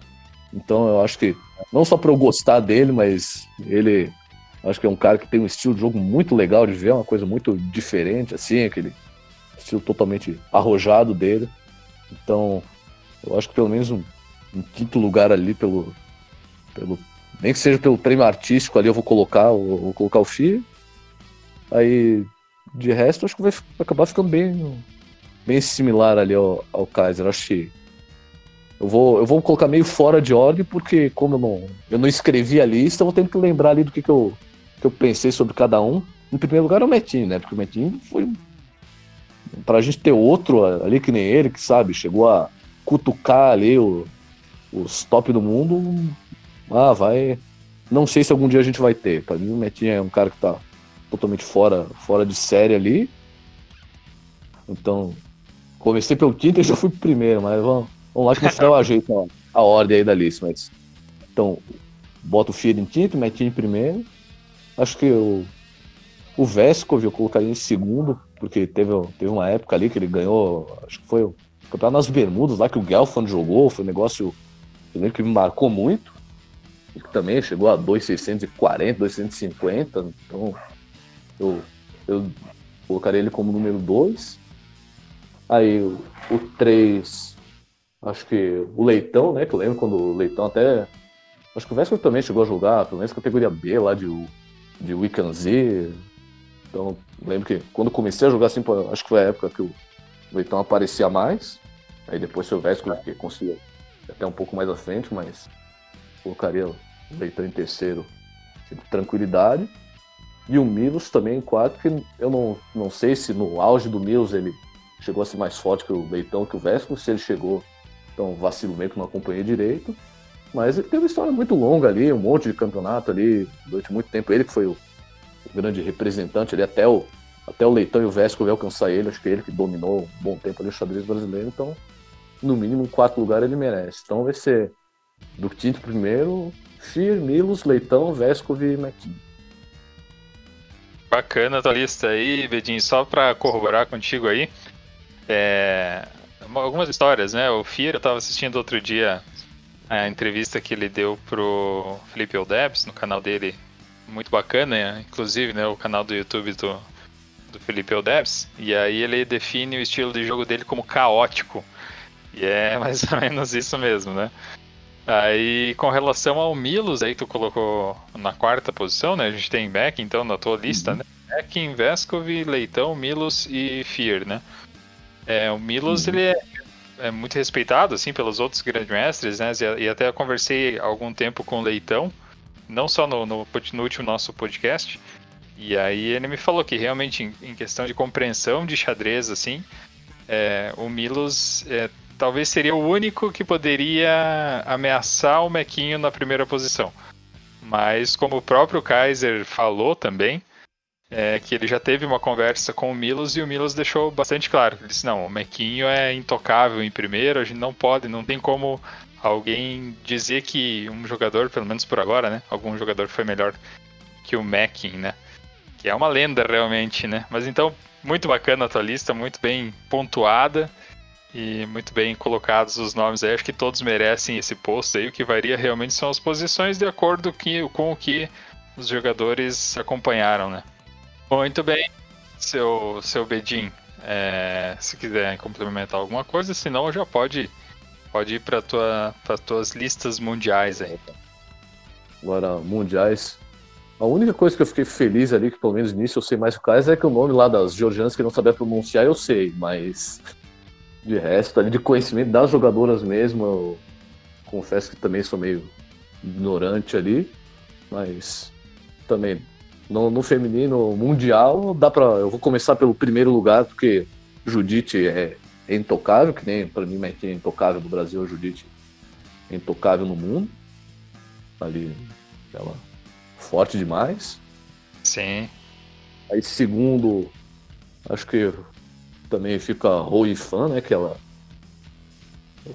Então eu acho que, não só para eu gostar dele, mas ele Acho que é um cara que tem um estilo de jogo muito legal de ver, uma coisa muito diferente, assim, aquele estilo totalmente arrojado dele. Então, eu acho que pelo menos um, um quinto lugar ali pelo, pelo. Nem que seja pelo prêmio artístico ali, eu vou colocar, eu vou colocar o FI. Aí, de resto, acho que vai acabar ficando bem, bem similar ali ao, ao Kaiser. Acho que eu vou, eu vou colocar meio fora de ordem, porque como eu não, eu não escrevi a lista, eu vou ter que lembrar ali do que, que eu que eu pensei sobre cada um. Em primeiro lugar é o Metinho, né? Porque o Metinho foi. Pra gente ter outro ali que nem ele, que sabe, chegou a cutucar ali o, os top do mundo. Ah, vai. Não sei se algum dia a gente vai ter. Pra mim, o Metinho é um cara que tá totalmente fora, fora de série ali. Então, comecei pelo quinto e já fui primeiro, mas vamos, vamos lá que no final eu ajeito a, ordem aí da lista. Mas, então, bota o Fier em quinto, Metinho em primeiro. Acho que o, o Vescov eu colocaria em segundo, porque teve, teve uma época ali que ele ganhou, acho que foi o campeonato nas Bermudas lá que o Gelfand jogou, foi um negócio que me marcou muito. E que também chegou a 2,640, 250. Então eu, eu colocaria ele como número 2. Aí o 3, acho que o Leitão, né? Que eu lembro quando o Leitão até. Acho que o Vesco também chegou a jogar, pelo menos categoria B lá de de Weekend Z. Então, lembro que quando comecei a jogar assim, acho que foi a época que o Leitão aparecia mais. Aí depois foi o Vesco que conseguiu até um pouco mais à frente, mas colocaria o Leitão em terceiro, assim, tranquilidade. E o Milos também em quarto, que eu não, não sei se no auge do Milos ele chegou a ser mais forte que o Leitão, que o Vesco, se ele chegou, então vacilo meio que não acompanhei direito. Mas ele teve uma história muito longa ali, um monte de campeonato ali, durante muito tempo. Ele que foi o, o grande representante ali, até o, até o Leitão e o Vesco alcançar ele, acho que ele que dominou um bom tempo ali o xadrez brasileiro, então no mínimo um quarto lugar ele merece. Então vai ser do quinto primeiro, Fir, Milos, Leitão, Vesco e McKean. Bacana a tua lista aí, Bedinho, só para corroborar contigo aí, é, algumas histórias, né? O Fir, eu estava assistindo outro dia a entrevista que ele deu pro Felipe Oldebs no canal dele, muito bacana, né? inclusive, né, o canal do YouTube do, do Felipe Oldebs, e aí ele define o estilo de jogo dele como caótico, e é mais ou menos isso mesmo, né? Aí, com relação ao Milos, aí tu colocou na quarta posição, né? A gente tem Beck, então, na tua lista, uhum. né? Beck, Veskov, Leitão, Milos e Fear, né? É, o Milos, uhum. ele é, é, muito respeitado, assim, pelos outros grandes mestres, né? E, até conversei algum tempo com o Leitão, não só no, no, no, último nosso podcast, e aí ele me falou que realmente, em, em questão de compreensão de xadrez, assim, é, o Milos é, talvez seria o único que poderia ameaçar o Mequinho na primeira posição. Mas como o próprio Kaiser falou também, é que ele já teve uma conversa com o Milos e o Milos deixou bastante claro. Ele disse, não, o Mequinho é intocável em primeiro, a gente não pode, não tem como alguém dizer que um jogador, pelo menos por agora, né? Algum jogador foi melhor que o Mekin, né? Que é uma lenda realmente, né? Mas então, muito bacana a tua lista, muito bem pontuada. E muito bem colocados os nomes aí. Acho que todos merecem esse posto aí. O que varia realmente são as posições de acordo com o que os jogadores acompanharam, né? Muito bem, seu, seu Bedin. É, se quiser complementar alguma coisa, senão já pode, pode ir para tua, tuas listas mundiais aí. Agora, mundiais. A única coisa que eu fiquei feliz ali, que pelo menos nisso eu sei mais o caso, é que o nome lá das georgianas que não sabia pronunciar eu sei, mas de resto, ali de conhecimento das jogadoras mesmo, eu confesso que também sou meio ignorante ali, mas também no, no feminino mundial dá para eu vou começar pelo primeiro lugar porque Judite é, é intocável, que nem para mim é intocável do Brasil, Judite é intocável no mundo. Ali ela forte demais. Sim. Aí segundo, acho que também fica Rui fã, né? Que ela.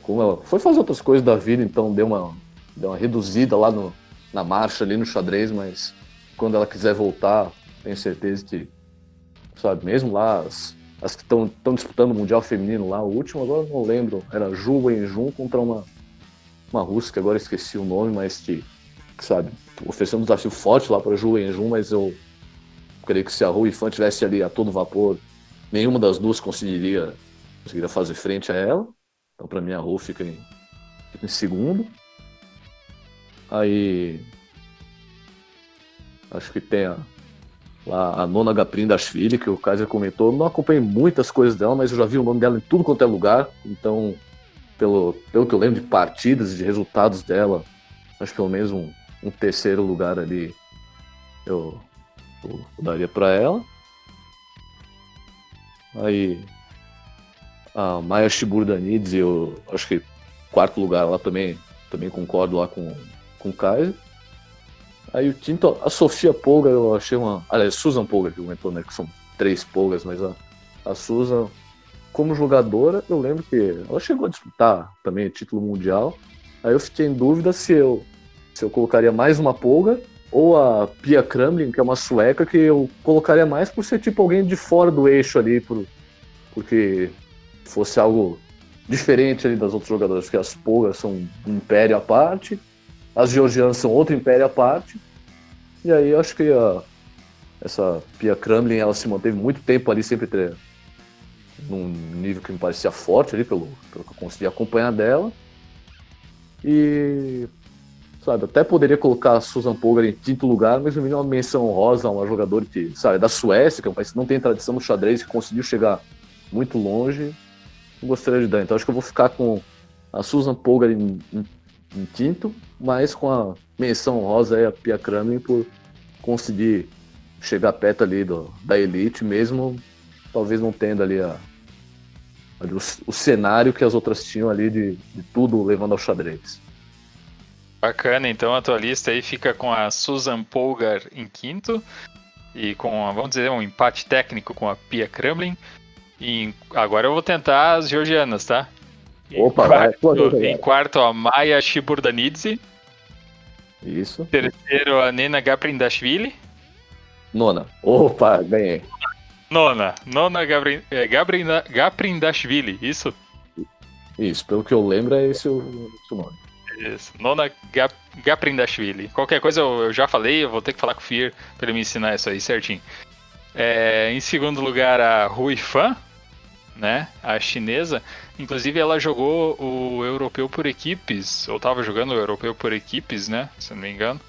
Como ela foi fazer outras coisas da vida, então deu uma, deu uma reduzida lá no, na marcha ali no xadrez, mas quando ela quiser voltar, tenho certeza que, sabe, mesmo lá, as, as que estão disputando o Mundial Feminino lá, o último agora não lembro, era Ju Wenjun contra uma, uma russa, que agora esqueci o nome, mas que, sabe, ofereceu um desafio forte lá para Ju Wenjun, mas eu creio que se a Rui Fan tivesse ali a todo vapor, nenhuma das duas conseguiria, conseguiria fazer frente a ela. Então, para mim, a Ru fica em, fica em segundo. Aí. Acho que tem a, lá, a nona Gaprin das filhas, que o Kaiser comentou. Não acompanhei muitas coisas dela, mas eu já vi o nome dela em tudo quanto é lugar. Então, pelo, pelo que eu lembro de partidas e de resultados dela, acho que pelo menos um, um terceiro lugar ali eu, eu daria para ela. Aí a Maya Shiburdanidze, eu acho que quarto lugar lá também, também concordo lá com, com o Kaiser. Aí o quinto, a Sofia Polga, eu achei uma. Aliás, Susan Polga que comentou, né? Que são três polgas, mas a, a Susan, como jogadora, eu lembro que ela chegou a disputar também título mundial. Aí eu fiquei em dúvida se eu, se eu colocaria mais uma polga ou a Pia Kramlin, que é uma sueca, que eu colocaria mais por ser tipo alguém de fora do eixo ali, por, porque fosse algo diferente ali das outras jogadoras, porque as Polgas são um império à parte, as georgianas são outro império à parte, e aí eu acho que a, essa Pia Kramlin, ela se manteve muito tempo ali, sempre ter, num nível que me parecia forte ali, pelo, pelo que eu consegui acompanhar dela, e sabe? Até poderia colocar a Susan Polgar em quinto lugar, mas no mínimo uma menção honrosa a uma jogadora que, sabe, da Suécia, que é um país que não tem tradição no xadrez, que conseguiu chegar muito longe. Gostaria de dar. Então acho que eu vou ficar com a Susan Polgar em, em, em quinto, mas com a menção honrosa aí a Pia Kramer por conseguir chegar perto ali do, da elite, mesmo talvez não tendo ali, a, ali o, o, cenário que as outras tinham ali de, de tudo levando ao xadrez. Bacana, então a tua lista aí fica com a Susan Polgar em quinto e com, vamos dizer, um empate técnico com a Pia Kremlin. E agora eu vou tentar as georgianas, tá? Em Opa, quarto, vai, em quarto a Maya Shiburdanidze. Isso. Terceiro a Nena Gaprindashvili. Nona. Opa, ganhei. Nona. Nona Gabrin, é, Gaprindashvili, isso? Isso, pelo que eu lembro é esse o, esse o nome. Isso. Nona Gap, Gaprindashvili. Qualquer coisa eu, eu, já falei, eu vou ter que falar com o Fir pra ele me ensinar isso aí certinho. É, em segundo lugar, a Rui Fan, né? A chinesa. Inclusive, ela jogou o europeu por equipes, ou estava jogando o europeu por equipes, né? Se não me engano.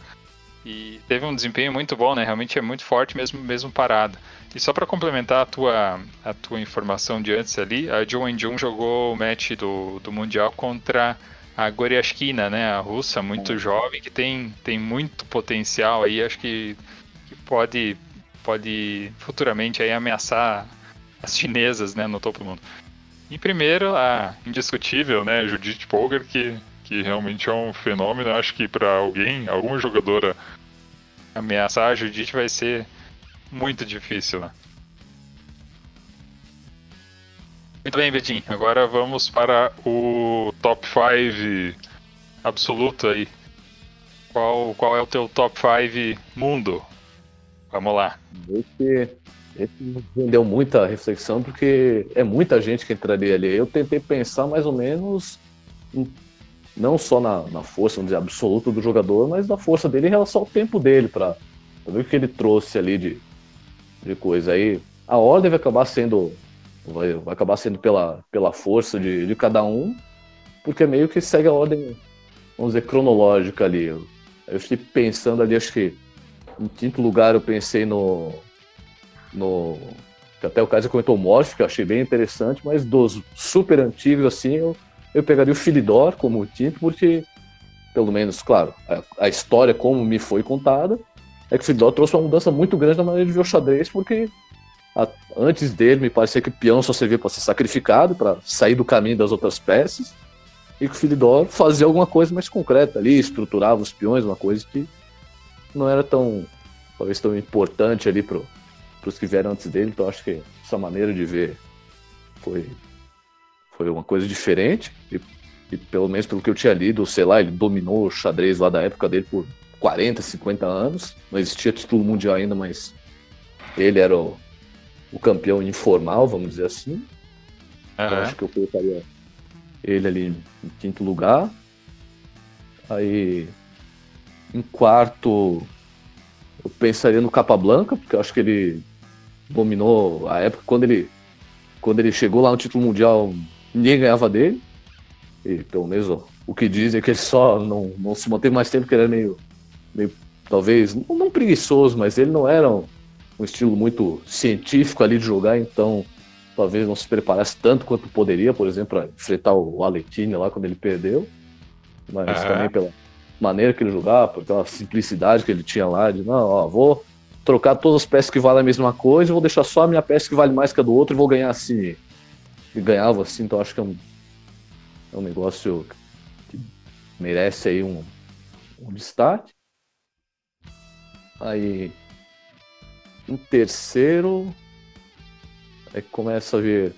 E teve um desempenho muito bom, né? Realmente é muito forte mesmo, mesmo parada. E só para complementar a tua, a tua informação de antes ali, a Joan Jun jogou o match do, do Mundial contra a Goryashkina, né? A russa, muito jovem, que tem, tem muito potencial aí, acho que, que pode, pode futuramente aí ameaçar as chinesas, né, no topo do mundo. Em primeiro, a indiscutível, né, Judith Polgar, que, que realmente é um fenômeno. Acho que para alguém, alguma jogadora ameaçar a Judith vai ser muito difícil, né? Muito bem, Betinho. Agora vamos para o top 5 absoluto aí. Qual, qual é o teu top 5 mundo? Vamos lá. Esse, esse muita reflexão, porque é muita gente que entraria ali. Eu tentei pensar mais ou menos, não só na, na força, vamos dizer, absoluta do jogador, mas na força dele em relação ao tempo dele, para ver o que ele trouxe ali de, de coisa. Aí a ordem vai acabar sendo vai, vai acabar sendo pela, pela força de, de cada um, porque meio que segue a ordem, vamos dizer, cronológica ali. Eu fiquei pensando ali, acho que em quinto lugar eu pensei no. No que até o caso comentou o Morph, que eu achei bem interessante, mas dos super antigos, assim, eu, eu pegaria o Filidor como quinto, porque, pelo menos, claro, a, a história como me foi contada, é que o Filidor trouxe uma mudança muito grande na maneira de ver o xadrez, porque a, antes dele me parecia que o peão só servia para ser sacrificado, para sair do caminho das outras peças, e que o Filidor fazia alguma coisa mais concreta ali, estruturava os peões, uma coisa que não era tão, talvez tão importante ali para os que vieram antes dele, então acho que essa maneira de ver foi, foi uma coisa diferente, e, e pelo menos pelo que eu tinha lido, sei lá, ele dominou o xadrez lá da época dele por 40, 50 anos, não existia título mundial ainda, mas ele era o, o campeão informal, vamos dizer assim. Uhum. Eu acho que eu colocaria ele ali em quinto lugar. Aí em quarto, eu pensaria no Capablanca, porque eu acho que ele dominou a época quando ele quando ele chegou lá no título mundial, ninguém ganhava dele. E pelo menos o que dizem é que ele só não, não se manteve mais tempo, porque ele era meio, meio talvez, não, não preguiçoso, mas ele não era um, um, estilo muito científico ali de jogar, então talvez não se preparasse tanto quanto poderia, por exemplo, para enfrentar o Aletine lá quando ele perdeu. Mas também pela, maneira que ele jogava, por aquela simplicidade que ele tinha lá, de não, ó, vou trocar todas as peças que valem a mesma coisa, vou deixar só a minha peça que vale mais que a do outro e vou ganhar assim. E ganhava assim, então acho que é um, é um negócio que merece aí um, um destaque. Aí, em terceiro, é que começa a ver.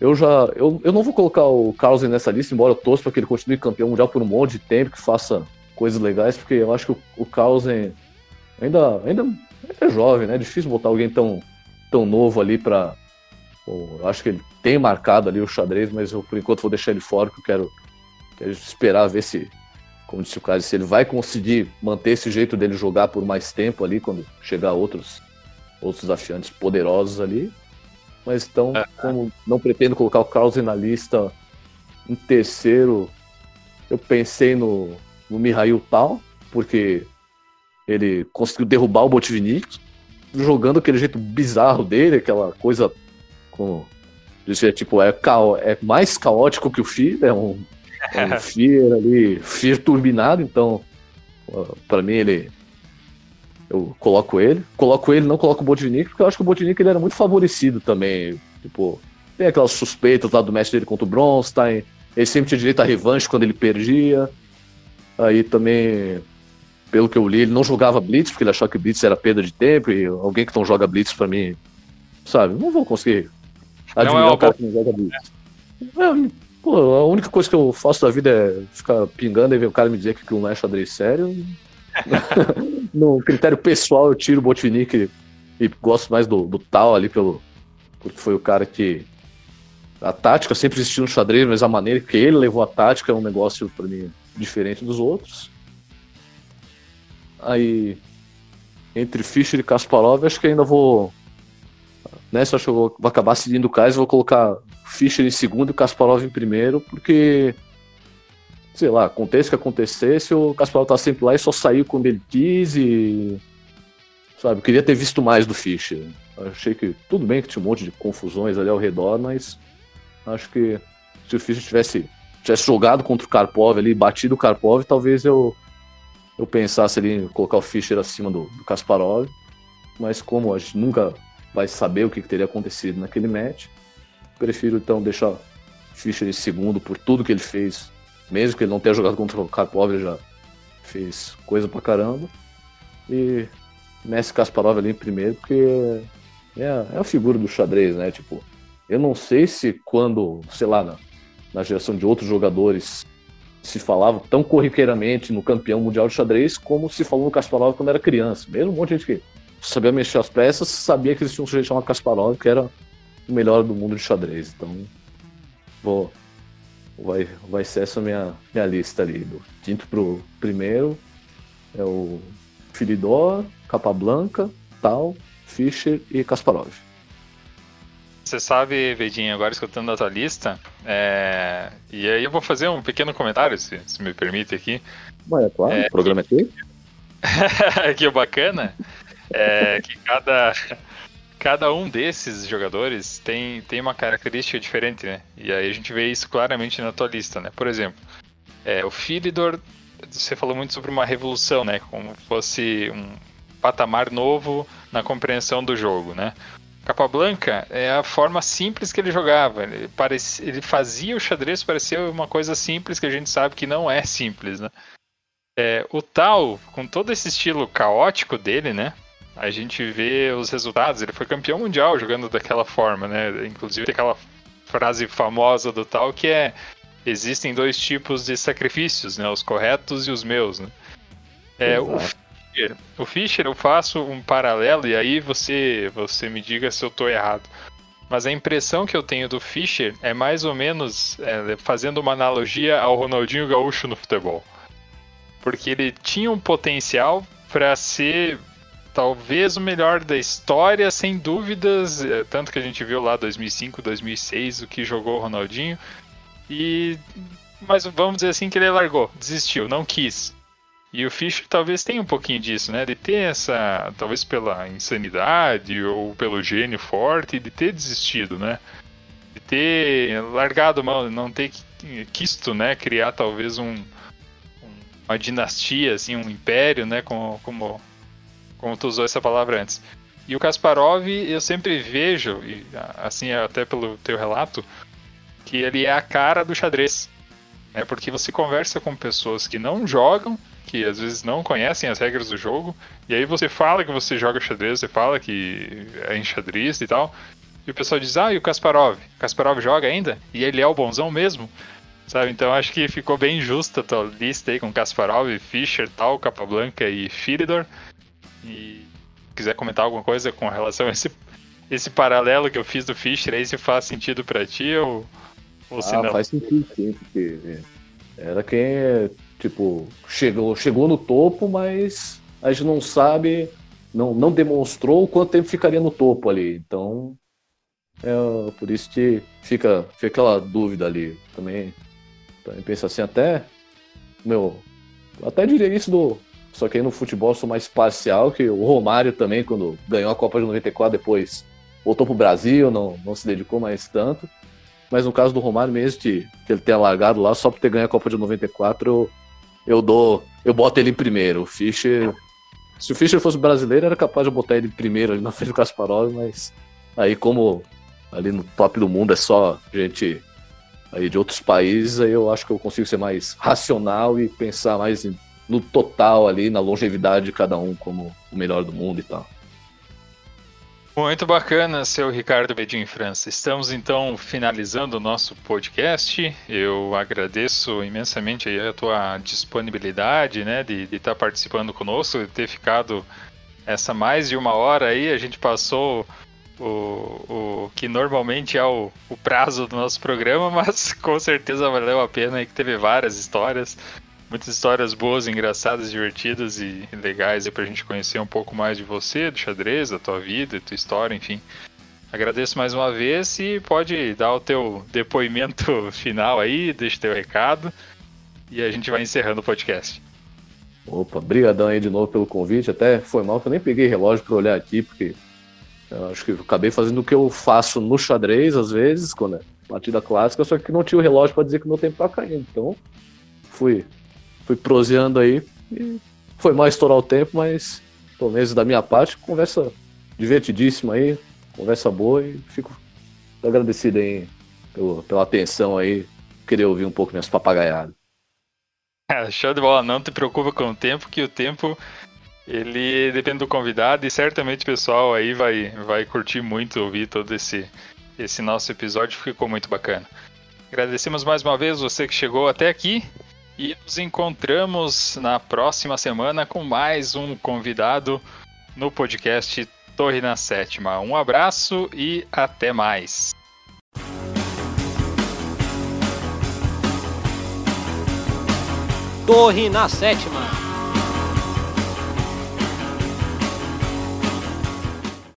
Eu já. Eu, eu não vou colocar o Carlsen nessa lista, embora eu torça para que ele continue campeão mundial por um monte de tempo, que faça coisas legais, porque eu acho que o, o Carlsen ainda, ainda é jovem, né? É difícil botar alguém tão, tão novo ali para Eu acho que ele tem marcado ali o xadrez, mas eu por enquanto vou deixar ele fora, porque eu quero, quero esperar ver se, como disse o cara, se ele vai conseguir manter esse jeito dele jogar por mais tempo ali, quando chegar outros, outros desafiantes poderosos ali. Mas então, como não pretendo colocar o Carlsen na lista em terceiro, eu pensei no, no Mihail Tal, porque ele conseguiu derrubar o Botvinnik, jogando aquele jeito bizarro dele, aquela coisa com. É, tipo, é, cao, é mais caótico que o Fear, é um, é um Fear ali, Fear turbinado, então, para mim ele. Eu coloco ele. Coloco ele, não coloco o Botvinnik, porque eu acho que o Botvinnik ele era muito favorecido também. Tipo, tem aquelas suspeitas lá do mestre dele contra o Bronstein. Ele sempre tinha direito à revanche quando ele perdia. Aí também pelo que eu li, ele não jogava Blitz, porque ele achava que Blitz era perda de tempo, e alguém que não joga Blitz pra mim, sabe, não vou conseguir admirar é um cara que não joga Blitz. É, pô, a única coisa que eu faço da vida é ficar pingando e ver o cara me dizer que aquilo não é xadrez sério. no critério pessoal, eu tiro o Botvinnik e gosto mais do, do Tal ali, pelo, porque foi o cara que. A tática sempre existiu no xadrez, mas a maneira que ele levou a tática é um negócio, para mim, diferente dos outros. Aí, entre Fischer e Kasparov, acho que ainda vou. Nessa, acho que eu vou, acabar seguindo o Kais, vou colocar Fischer em segundo e Kasparov em primeiro, porque sei lá, aconteça o que acontecesse, o Kasparov tá sempre lá e só saiu quando ele quis e. Sabe, queria ter visto mais do Fischer. achei que tudo bem que tinha um monte de confusões ali ao redor, mas acho que se o Fischer tivesse, tivesse jogado contra o Karpov ali, batido o Karpov, talvez eu, eu pensasse ali em colocar o Fischer acima do, do Kasparov. Mas como a gente nunca vai saber o que, que teria acontecido naquele match, prefiro então deixar Fischer em segundo por tudo que ele fez mesmo que ele não tenha jogado contra o Karpov, ele já fez coisa pra caramba. E Messi Kasparov ali em primeiro, porque é, é a figura do xadrez, né? Tipo, eu não sei se quando, sei lá, na, na geração de outros jogadores se falava tão corriqueiramente no campeão mundial de xadrez como se falou no Kasparov quando era criança. Mesmo um monte de gente que sabia mexer as peças, sabia que existia um sujeito chamado Kasparov que era o melhor do mundo de xadrez. Então, vou vai, vai ser essa minha, minha lista ali. Do quinto pro primeiro é o Filidor, Capablanca, Tal, Fischer e Kasparov. Você sabe, Vedinho, agora escutando a tua lista, é... e aí eu vou fazer um pequeno comentário, se, se me permite aqui. Ué, é claro, é... o programa é aqui. que o bacana é que cada, cada um desses jogadores tem, tem uma característica diferente, né? E aí a gente vê isso claramente na tua lista, né? Por exemplo, é, o Philidor, você falou muito sobre uma revolução, né? Como fosse um patamar novo na compreensão do jogo, né? Capablanca é a forma simples que ele jogava. Ele, parecia, ele fazia o xadrez parecer uma coisa simples que a gente sabe que não é simples, né? É, o Tal, com todo esse estilo caótico dele, né? a gente vê os resultados. Ele foi campeão mundial jogando daquela forma, né? Inclusive tem aquela frase famosa do tal que é existem dois tipos de sacrifícios, né? Os corretos e os meus, né? É, o Fischer, o Fischer, eu faço um paralelo e aí você você me diga se eu estou errado. Mas a impressão que eu tenho do Fischer é mais ou menos é, fazendo uma analogia ao Ronaldinho Gaúcho no futebol. Porque ele tinha um potencial para ser talvez o melhor da história, sem dúvidas. É, tanto que a gente viu lá 2005, 2006 o que jogou o Ronaldinho. E mas vamos dizer assim que ele largou, desistiu, não quis. E o Fischer talvez tenha um pouquinho disso, né? De ter essa, talvez pela insanidade ou pelo gênio forte, de ter desistido, né? De ter largado mão, não ter quisto, né? Criar talvez um, uma dinastia, assim, um império, né? Como, como como tu usou essa palavra antes. E o Kasparov, eu sempre vejo, e assim até pelo teu relato, que ele é a cara do xadrez. É porque você conversa com pessoas que não jogam, que às vezes não conhecem as regras do jogo, e aí você fala que você joga xadrez, você fala que é enxadrista e tal, e o pessoal diz, ah, e o Kasparov? Kasparov joga ainda? E ele é o bonzão mesmo? Sabe, então acho que ficou bem justa a tua lista aí com Kasparov, Fischer, tal, Capablanca e Firidor. E quiser comentar alguma coisa com relação a esse, esse paralelo que eu fiz do Fischer aí, se faz sentido para ti ou, ou se ah, não? faz sentido sim, porque era quem, tipo, chegou, chegou no topo, mas a gente não sabe, não, não demonstrou quanto tempo ficaria no topo ali. Então, é por isso que fica, fica aquela dúvida ali. Também, também penso assim, até, meu, até diria isso do, só que aí no futebol sou mais parcial, que o Romário também, quando ganhou a Copa de 94, depois voltou pro Brasil, não, não se dedicou mais tanto. Mas no caso do Romário mesmo, que, que ele tenha largado lá só por ter ganho a Copa de 94, eu, eu dou. Eu boto ele em primeiro. O Fischer. Se o Fischer fosse brasileiro, era capaz de botar ele em primeiro ali na frente do Kasparov, mas aí como ali no top do mundo é só gente aí de outros países, aí eu acho que eu consigo ser mais racional e pensar mais no total ali, na longevidade de cada um como o melhor do mundo e tal. Muito bacana, seu Ricardo Bedin França. Estamos então finalizando o nosso podcast. Eu agradeço imensamente a tua disponibilidade, né, de estar tá participando conosco, de ter ficado essa mais de uma hora aí. A gente passou o, o que normalmente é o, o prazo do nosso programa, mas com certeza valeu a pena e que teve várias histórias muitas histórias boas, engraçadas, divertidas e legais para a gente conhecer um pouco mais de você, do xadrez, da tua vida, da tua história, enfim. Agradeço mais uma vez e pode dar o teu depoimento final aí, deixa teu recado e a gente vai encerrando o podcast. Opa, brigadão aí de novo pelo convite. Até foi mal que eu nem peguei relógio para olhar aqui, porque acho que acabei fazendo o que eu faço no xadrez às vezes, quando é partida clássica, só que não tinha o relógio para dizer que o meu tempo tá caindo. Então, fui fui proseando aí e foi mal estourar o tempo, mas pelo menos da minha parte, conversa divertidíssima aí, conversa boa e fico agradecido aí pelo, pela atenção aí, querer ouvir um pouco minhas papagaiadas. É, show de bola, não te preocupa com o tempo, que o tempo ele depende do convidado e certamente o pessoal aí vai, vai curtir muito ouvir todo esse, esse nosso episódio, ficou muito bacana. Agradecemos mais uma vez você que chegou até aqui e nos encontramos na próxima semana com mais um convidado no podcast Torre na Sétima. Um abraço e até mais. Torre na Sétima.